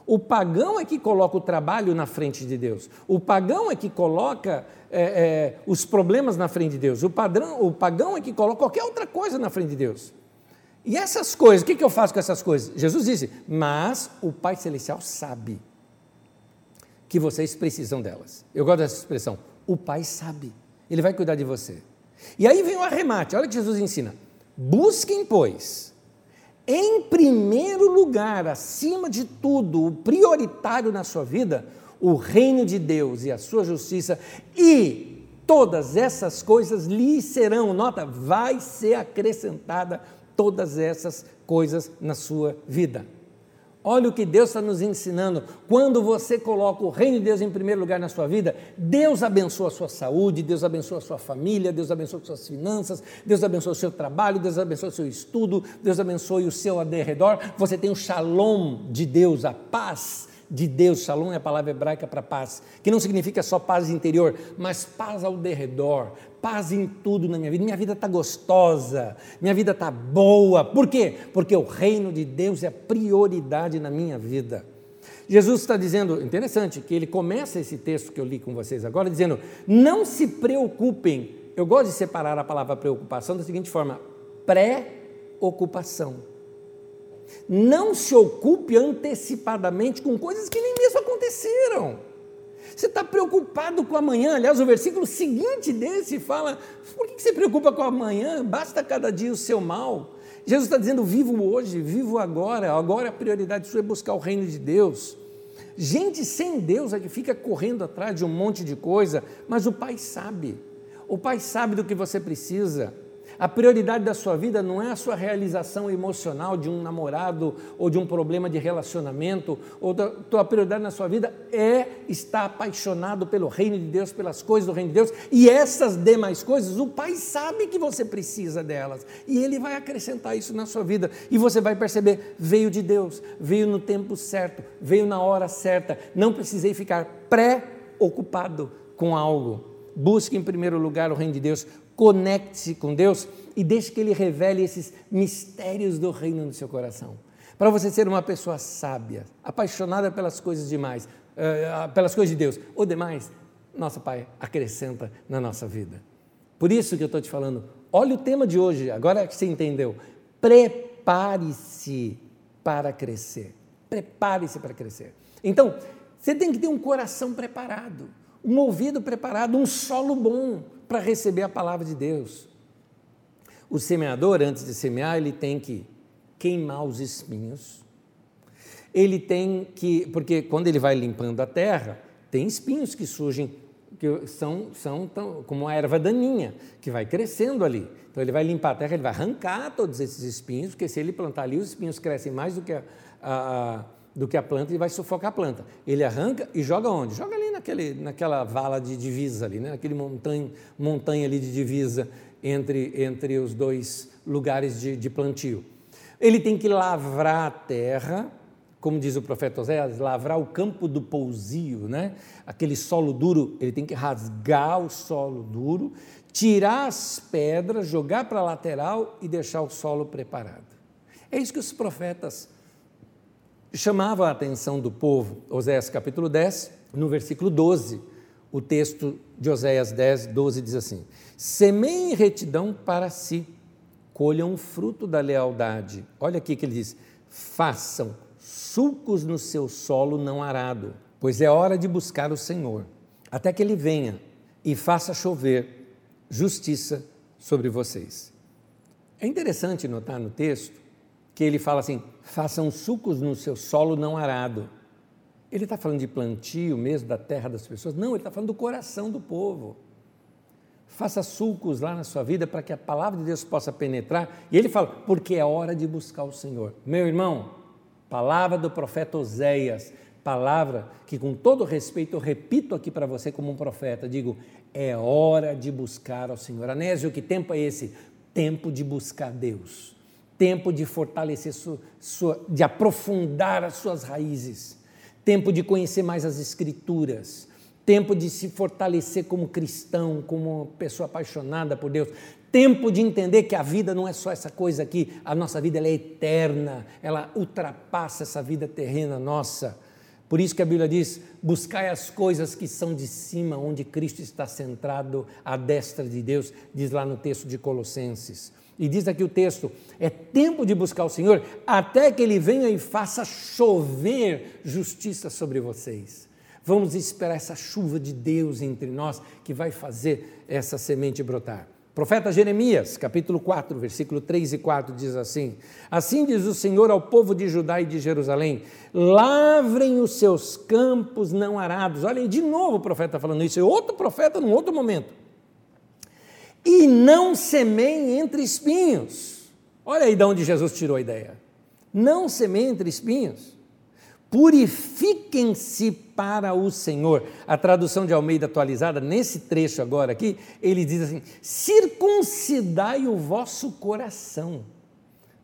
O pagão é que coloca o trabalho na frente de Deus. O pagão é que coloca é, é, os problemas na frente de Deus. O, padrão, o pagão é que coloca qualquer outra coisa na frente de Deus. E essas coisas, o que, que eu faço com essas coisas? Jesus disse, mas o Pai Celestial sabe que vocês precisam delas. Eu gosto dessa expressão o Pai sabe, Ele vai cuidar de você. E aí vem o arremate, olha o que Jesus ensina: busquem, pois, em primeiro lugar, acima de tudo, o prioritário na sua vida, o reino de Deus e a sua justiça, e todas essas coisas lhe serão, nota, vai ser acrescentada todas essas coisas na sua vida. Olha o que Deus está nos ensinando. Quando você coloca o reino de Deus em primeiro lugar na sua vida, Deus abençoa a sua saúde, Deus abençoa a sua família, Deus abençoa as suas finanças, Deus abençoa o seu trabalho, Deus abençoa o seu estudo, Deus abençoe o seu redor. Você tem o shalom de Deus, a paz de Deus. Shalom é a palavra hebraica para paz, que não significa só paz interior, mas paz ao derredor, paz em tudo na minha vida. Minha vida está gostosa, minha vida está boa. Por quê? Porque o reino de Deus é prioridade na minha vida. Jesus está dizendo, interessante, que ele começa esse texto que eu li com vocês agora, dizendo: não se preocupem eu gosto de separar a palavra preocupação da seguinte forma: pré-ocupação. Não se ocupe antecipadamente com coisas que nem mesmo aconteceram. Você está preocupado com amanhã. Aliás, o versículo seguinte desse fala: por que você preocupa com amanhã? Basta cada dia o seu mal. Jesus está dizendo: vivo hoje, vivo agora. Agora a prioridade sua é buscar o reino de Deus. Gente sem Deus é que fica correndo atrás de um monte de coisa, mas o Pai sabe. O Pai sabe do que você precisa. A prioridade da sua vida não é a sua realização emocional de um namorado ou de um problema de relacionamento, ou da, a prioridade na sua vida é estar apaixonado pelo reino de Deus, pelas coisas do reino de Deus, e essas demais coisas, o Pai sabe que você precisa delas, e Ele vai acrescentar isso na sua vida, e você vai perceber: veio de Deus, veio no tempo certo, veio na hora certa, não precisei ficar pré-ocupado com algo. Busque em primeiro lugar o reino de Deus, conecte-se com Deus e deixe que Ele revele esses mistérios do reino no seu coração. Para você ser uma pessoa sábia, apaixonada pelas coisas demais, uh, pelas coisas de Deus, ou demais, nosso Pai acrescenta na nossa vida. Por isso que eu estou te falando, olha o tema de hoje, agora que você entendeu. Prepare-se para crescer. Prepare-se para crescer. Então, você tem que ter um coração preparado, um ouvido preparado, um solo bom para receber a palavra de Deus. O semeador, antes de semear, ele tem que queimar os espinhos. Ele tem que, porque quando ele vai limpando a terra, tem espinhos que surgem, que são, são tão, como uma erva daninha, que vai crescendo ali. Então ele vai limpar a terra, ele vai arrancar todos esses espinhos, porque se ele plantar ali, os espinhos crescem mais do que a, a do que a planta e vai sufocar a planta. Ele arranca e joga onde? Joga ali naquele, naquela vala de divisa ali, né? naquele montanha, montanha ali de divisa entre, entre os dois lugares de, de plantio. Ele tem que lavrar a terra, como diz o profeta Oséias, lavrar o campo do pousio, né? aquele solo duro, ele tem que rasgar o solo duro, tirar as pedras, jogar para a lateral e deixar o solo preparado. É isso que os profetas chamava a atenção do povo, Oséias capítulo 10, no versículo 12, o texto de Oséias 10, 12 diz assim: Semeiem retidão para si, colham o fruto da lealdade. Olha aqui que ele diz: façam sulcos no seu solo não arado, pois é hora de buscar o Senhor, até que ele venha e faça chover justiça sobre vocês. É interessante notar no texto que ele fala assim: façam sucos no seu solo não arado. Ele está falando de plantio mesmo da terra das pessoas? Não, ele está falando do coração do povo. Faça sulcos lá na sua vida para que a palavra de Deus possa penetrar. E ele fala, porque é hora de buscar o Senhor. Meu irmão, palavra do profeta Oséias, palavra que, com todo respeito, eu repito aqui para você como um profeta: digo, é hora de buscar ao Senhor. Anésio, que tempo é esse? Tempo de buscar Deus tempo de fortalecer, sua, sua, de aprofundar as suas raízes, tempo de conhecer mais as Escrituras, tempo de se fortalecer como cristão, como pessoa apaixonada por Deus, tempo de entender que a vida não é só essa coisa aqui, a nossa vida é eterna, ela ultrapassa essa vida terrena nossa. Por isso que a Bíblia diz: buscai as coisas que são de cima, onde Cristo está centrado à destra de Deus, diz lá no texto de Colossenses. E diz aqui o texto: é tempo de buscar o Senhor até que Ele venha e faça chover justiça sobre vocês. Vamos esperar essa chuva de Deus entre nós que vai fazer essa semente brotar. Profeta Jeremias, capítulo 4, versículo 3 e 4 diz assim: Assim diz o Senhor ao povo de Judá e de Jerusalém: lavrem os seus campos não arados. Olha aí, de novo o profeta falando isso, é outro profeta num outro momento e não semeiem entre espinhos. Olha aí de onde Jesus tirou a ideia. Não semeiem entre espinhos. Purifiquem-se para o Senhor. A tradução de Almeida atualizada, nesse trecho agora aqui, ele diz assim: circuncidai o vosso coração.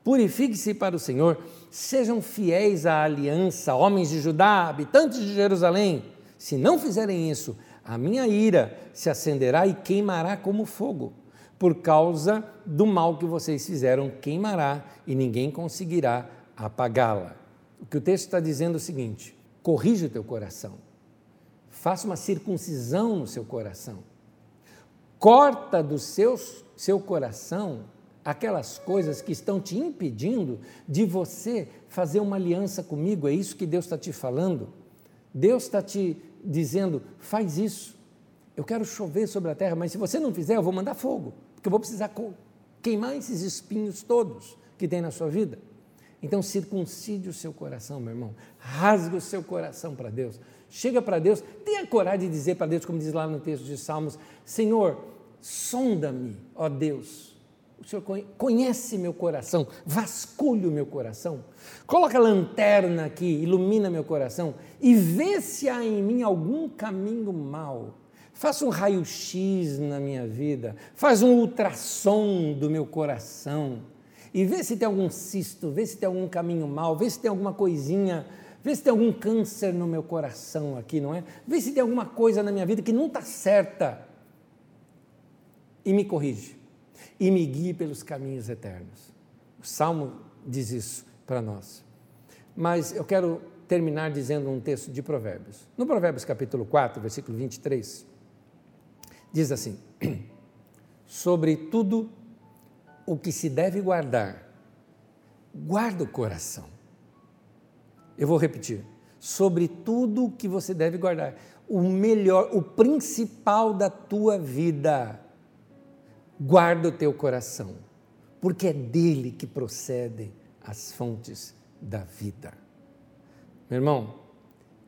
Purifiquem-se para o Senhor. Sejam fiéis à aliança, homens de Judá, habitantes de Jerusalém. Se não fizerem isso, a minha ira se acenderá e queimará como fogo. Por causa do mal que vocês fizeram, queimará e ninguém conseguirá apagá-la. O que o texto está dizendo é o seguinte: corrija o teu coração, faça uma circuncisão no seu coração, Corta do seu, seu coração aquelas coisas que estão te impedindo de você fazer uma aliança comigo. É isso que Deus está te falando. Deus está te dizendo: faz isso. Eu quero chover sobre a terra, mas se você não fizer, eu vou mandar fogo, porque eu vou precisar queimar esses espinhos todos que tem na sua vida. Então, circuncide o seu coração, meu irmão. Rasga o seu coração para Deus. Chega para Deus, tenha coragem de dizer para Deus, como diz lá no texto de Salmos: Senhor, sonda-me, ó Deus. O Senhor conhece meu coração, vasculhe o meu coração. Coloca a lanterna aqui, ilumina meu coração e vê se há em mim algum caminho mau. Faça um raio-x na minha vida, faz um ultrassom do meu coração e vê se tem algum cisto, vê se tem algum caminho mal, vê se tem alguma coisinha, vê se tem algum câncer no meu coração aqui, não é? Vê se tem alguma coisa na minha vida que não está certa e me corrige e me guie pelos caminhos eternos. O Salmo diz isso para nós. Mas eu quero terminar dizendo um texto de Provérbios. No Provérbios capítulo 4, versículo 23, diz assim: Sobre tudo o que se deve guardar, guarda o coração. Eu vou repetir. Sobre tudo o que você deve guardar, o melhor, o principal da tua vida, guarda o teu coração, porque é dele que procedem as fontes da vida. Meu irmão,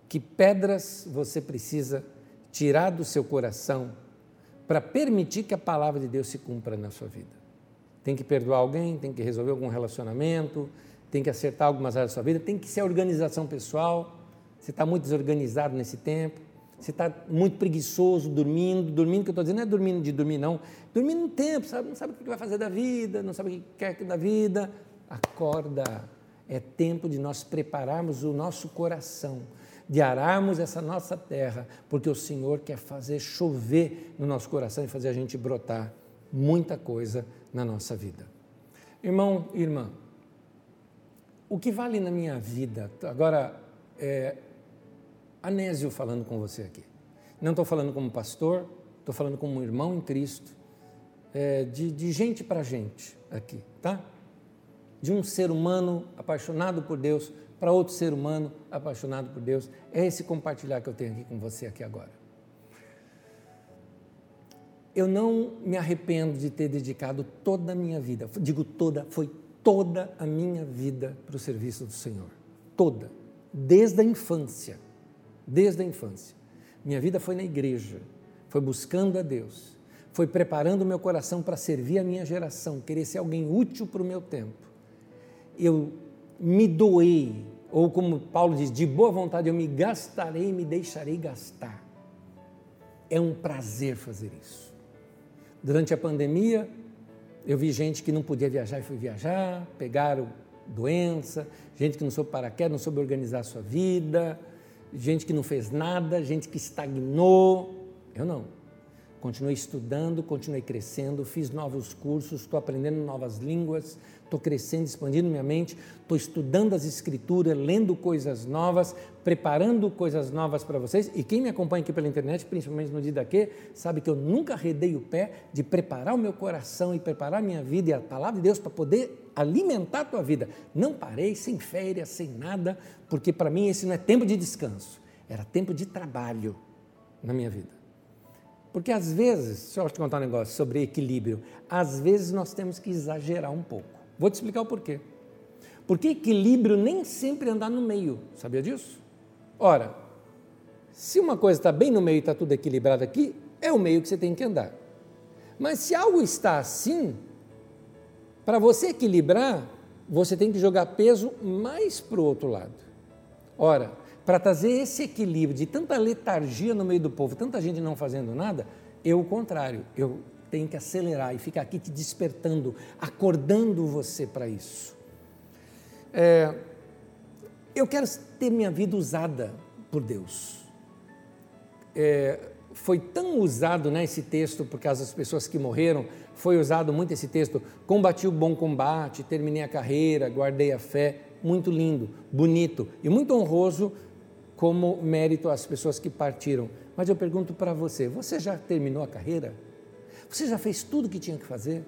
que pedras você precisa tirar do seu coração para permitir que a palavra de Deus se cumpra na sua vida? tem que perdoar alguém, tem que resolver algum relacionamento, tem que acertar algumas áreas da sua vida, tem que ser organização pessoal. Você está muito desorganizado nesse tempo, você está muito preguiçoso, dormindo, dormindo, que eu estou dizendo não é dormindo de dormir, não. Dormindo no tempo, sabe? não sabe o que vai fazer da vida, não sabe o que quer da vida. Acorda, é tempo de nós prepararmos o nosso coração, de ararmos essa nossa terra, porque o Senhor quer fazer chover no nosso coração e fazer a gente brotar muita coisa na nossa vida. Irmão irmã, o que vale na minha vida, agora, é, Anésio falando com você aqui. Não estou falando como pastor, estou falando como um irmão em Cristo, é, de, de gente para gente aqui, tá? De um ser humano apaixonado por Deus para outro ser humano apaixonado por Deus. É esse compartilhar que eu tenho aqui com você aqui agora eu não me arrependo de ter dedicado toda a minha vida, digo toda, foi toda a minha vida para o serviço do Senhor. Toda. Desde a infância. Desde a infância. Minha vida foi na igreja, foi buscando a Deus, foi preparando meu coração para servir a minha geração, querer ser alguém útil para o meu tempo. Eu me doei, ou como Paulo diz, de boa vontade, eu me gastarei e me deixarei gastar. É um prazer fazer isso. Durante a pandemia, eu vi gente que não podia viajar e foi viajar, pegaram doença, gente que não soube paraquedas, não soube organizar a sua vida, gente que não fez nada, gente que estagnou. Eu não. Continuei estudando, continuei crescendo, fiz novos cursos, estou aprendendo novas línguas, estou crescendo, expandindo minha mente, estou estudando as escrituras, lendo coisas novas, preparando coisas novas para vocês. E quem me acompanha aqui pela internet, principalmente no dia daqui, sabe que eu nunca arredei o pé de preparar o meu coração e preparar a minha vida e a palavra de Deus para poder alimentar a tua vida. Não parei sem férias, sem nada, porque para mim esse não é tempo de descanso, era tempo de trabalho na minha vida. Porque às vezes, deixa eu te contar um negócio sobre equilíbrio, às vezes nós temos que exagerar um pouco. Vou te explicar o porquê. Porque equilíbrio nem sempre andar no meio, sabia disso? Ora, se uma coisa está bem no meio e está tudo equilibrado aqui, é o meio que você tem que andar. Mas se algo está assim, para você equilibrar, você tem que jogar peso mais para o outro lado. Ora, para trazer esse equilíbrio de tanta letargia no meio do povo, tanta gente não fazendo nada, eu o contrário, eu tem que acelerar e ficar aqui te despertando, acordando você para isso. É, eu quero ter minha vida usada por Deus. É, foi tão usado né, esse texto por causa das pessoas que morreram, foi usado muito esse texto, combati o bom combate, terminei a carreira, guardei a fé, muito lindo, bonito e muito honroso como mérito às pessoas que partiram. Mas eu pergunto para você, você já terminou a carreira? Você já fez tudo o que tinha que fazer?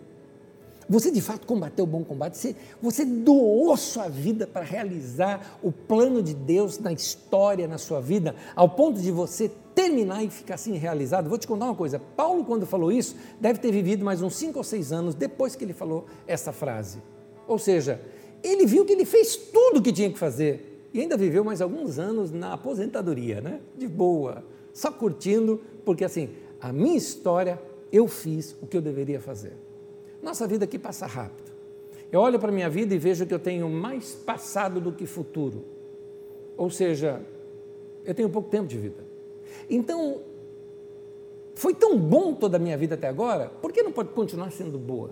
Você de fato combateu o bom combate? Você, você doou sua vida para realizar o plano de Deus na história, na sua vida, ao ponto de você terminar e ficar assim realizado? Vou te contar uma coisa: Paulo, quando falou isso, deve ter vivido mais uns cinco ou seis anos depois que ele falou essa frase. Ou seja, ele viu que ele fez tudo o que tinha que fazer e ainda viveu mais alguns anos na aposentadoria, né? De boa, só curtindo, porque assim, a minha história, eu fiz o que eu deveria fazer. Nossa vida aqui passa rápido. Eu olho para a minha vida e vejo que eu tenho mais passado do que futuro. Ou seja, eu tenho pouco tempo de vida. Então, foi tão bom toda a minha vida até agora, por que não pode continuar sendo boa?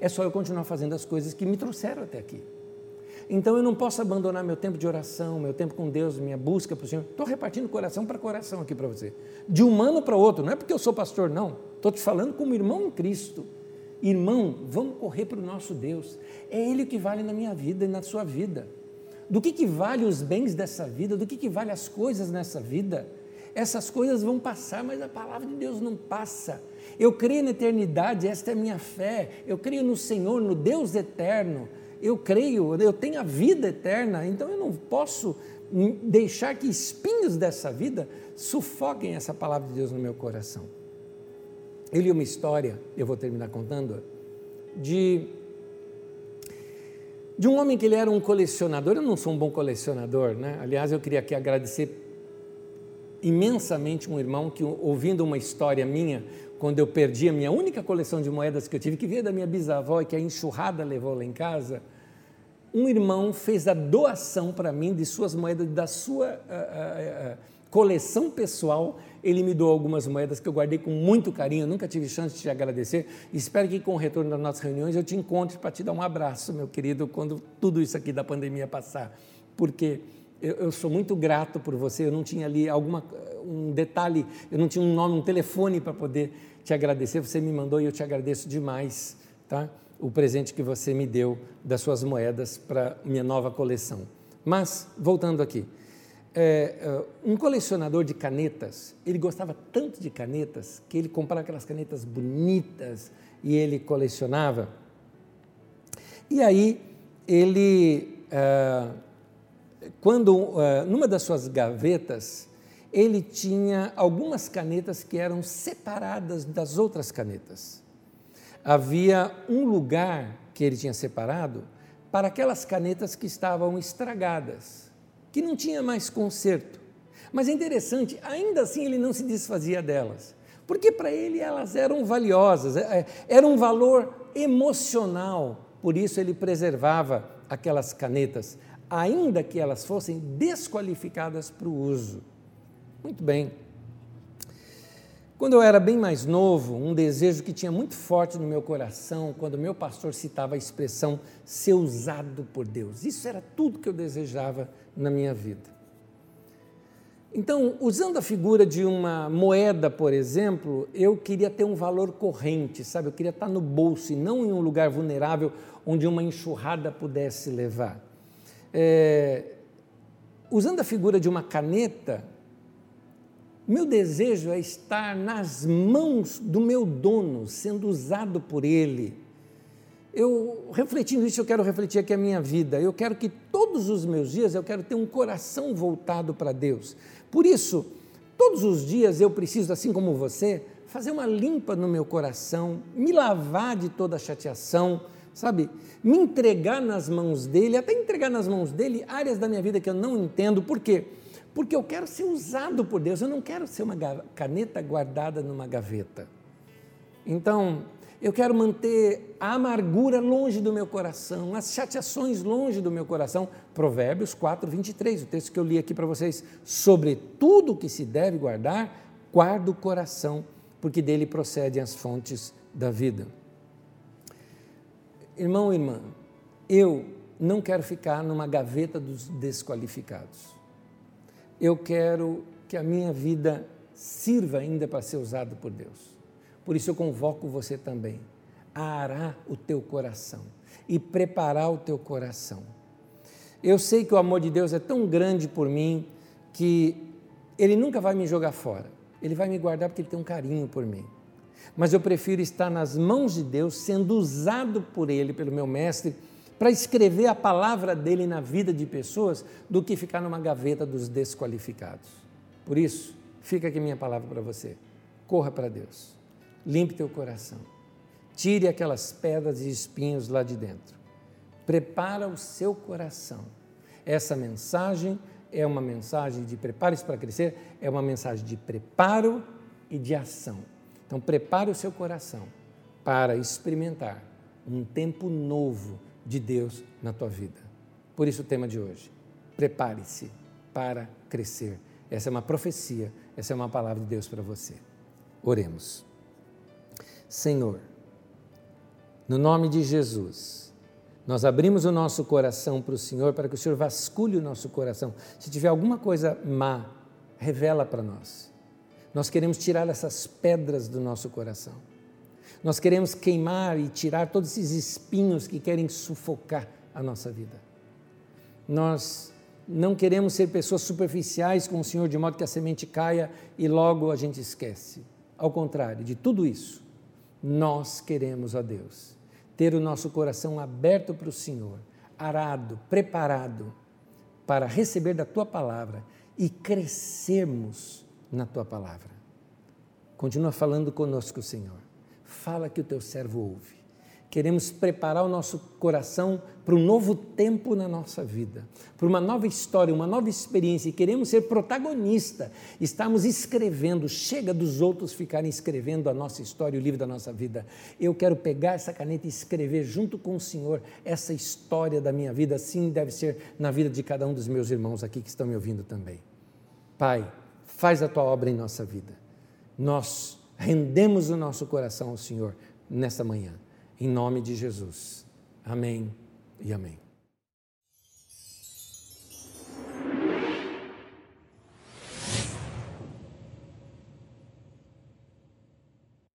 É só eu continuar fazendo as coisas que me trouxeram até aqui. Então eu não posso abandonar meu tempo de oração, meu tempo com Deus, minha busca para o Senhor. Estou repartindo coração para coração aqui para você. De um ano para outro, não é porque eu sou pastor, não. Estou te falando como irmão em Cristo. Irmão, vamos correr para o nosso Deus. É Ele que vale na minha vida e na sua vida. Do que, que vale os bens dessa vida? Do que, que vale as coisas nessa vida? Essas coisas vão passar, mas a palavra de Deus não passa. Eu creio na eternidade, esta é a minha fé. Eu creio no Senhor, no Deus eterno. Eu creio, eu tenho a vida eterna, então eu não posso deixar que espinhos dessa vida sufoquem essa palavra de Deus no meu coração. Eu li uma história, eu vou terminar contando, de, de um homem que ele era um colecionador. Eu não sou um bom colecionador, né? Aliás, eu queria aqui agradecer imensamente um irmão que, ouvindo uma história minha, quando eu perdi a minha única coleção de moedas que eu tive, que veio da minha bisavó e que a enxurrada levou lá em casa, um irmão fez a doação para mim de suas moedas, da sua uh, uh, uh, coleção pessoal, ele me doou algumas moedas que eu guardei com muito carinho, nunca tive chance de te agradecer. Espero que com o retorno das nossas reuniões eu te encontre para te dar um abraço, meu querido, quando tudo isso aqui da pandemia passar. Porque eu, eu, sou muito grato por você, eu não tinha ali alguma, um detalhe, eu não tinha um nome, um telefone para poder te agradecer, você me mandou e eu te agradeço demais, tá? O presente que você me deu das suas moedas para minha nova coleção. Mas, voltando aqui, é, é, um colecionador de canetas, ele gostava tanto de canetas que ele comprava aquelas canetas bonitas e ele colecionava. E aí ele, é, quando é, numa das suas gavetas, ele tinha algumas canetas que eram separadas das outras canetas. Havia um lugar que ele tinha separado para aquelas canetas que estavam estragadas que não tinha mais conserto. Mas é interessante, ainda assim ele não se desfazia delas, porque para ele elas eram valiosas, é, é, era um valor emocional, por isso ele preservava aquelas canetas, ainda que elas fossem desqualificadas para o uso. Muito bem. Quando eu era bem mais novo, um desejo que tinha muito forte no meu coração, quando meu pastor citava a expressão ser usado por Deus. Isso era tudo que eu desejava na minha vida. Então, usando a figura de uma moeda, por exemplo, eu queria ter um valor corrente, sabe? Eu queria estar no bolso e não em um lugar vulnerável onde uma enxurrada pudesse levar. É, usando a figura de uma caneta, meu desejo é estar nas mãos do meu dono, sendo usado por ele. Eu, refletindo isso, eu quero refletir aqui a minha vida. Eu quero que todos os meus dias eu quero ter um coração voltado para Deus. Por isso, todos os dias eu preciso, assim como você, fazer uma limpa no meu coração, me lavar de toda chateação, sabe? Me entregar nas mãos dele, até entregar nas mãos dele áreas da minha vida que eu não entendo. Por quê? Porque eu quero ser usado por Deus, eu não quero ser uma caneta guardada numa gaveta. Então, eu quero manter a amargura longe do meu coração, as chateações longe do meu coração. Provérbios 4, 23, o texto que eu li aqui para vocês. Sobre tudo que se deve guardar, guarda o coração, porque dele procedem as fontes da vida. Irmão e irmã, eu não quero ficar numa gaveta dos desqualificados eu quero que a minha vida sirva ainda para ser usada por Deus. Por isso eu convoco você também a arar o teu coração e preparar o teu coração. Eu sei que o amor de Deus é tão grande por mim que Ele nunca vai me jogar fora. Ele vai me guardar porque Ele tem um carinho por mim. mas eu prefiro estar nas mãos de Deus, sendo usado por Ele, pelo meu mestre, para escrever a palavra dele na vida de pessoas, do que ficar numa gaveta dos desqualificados. Por isso, fica aqui minha palavra para você. Corra para Deus, limpe teu coração, tire aquelas pedras e espinhos lá de dentro, prepara o seu coração. Essa mensagem é uma mensagem de prepare-se para crescer, é uma mensagem de preparo e de ação. Então, prepare o seu coração para experimentar um tempo novo de Deus na tua vida. Por isso, o tema de hoje: prepare-se para crescer. Essa é uma profecia, essa é uma palavra de Deus para você. Oremos. Senhor, no nome de Jesus, nós abrimos o nosso coração para o Senhor, para que o Senhor vasculhe o nosso coração. Se tiver alguma coisa má, revela para nós. Nós queremos tirar essas pedras do nosso coração. Nós queremos queimar e tirar todos esses espinhos que querem sufocar a nossa vida. Nós não queremos ser pessoas superficiais com o Senhor, de modo que a semente caia e logo a gente esquece. Ao contrário de tudo isso, nós queremos, a Deus, ter o nosso coração aberto para o Senhor, arado, preparado para receber da tua palavra e crescermos na tua palavra. Continua falando conosco, Senhor. Fala que o teu servo ouve. Queremos preparar o nosso coração para um novo tempo na nossa vida, para uma nova história, uma nova experiência. E queremos ser protagonista. Estamos escrevendo, chega dos outros ficarem escrevendo a nossa história, o livro da nossa vida. Eu quero pegar essa caneta e escrever junto com o Senhor essa história da minha vida. Assim deve ser na vida de cada um dos meus irmãos aqui que estão me ouvindo também. Pai, faz a tua obra em nossa vida. Nós rendemos o nosso coração ao Senhor nesta manhã, em nome de Jesus. Amém e amém.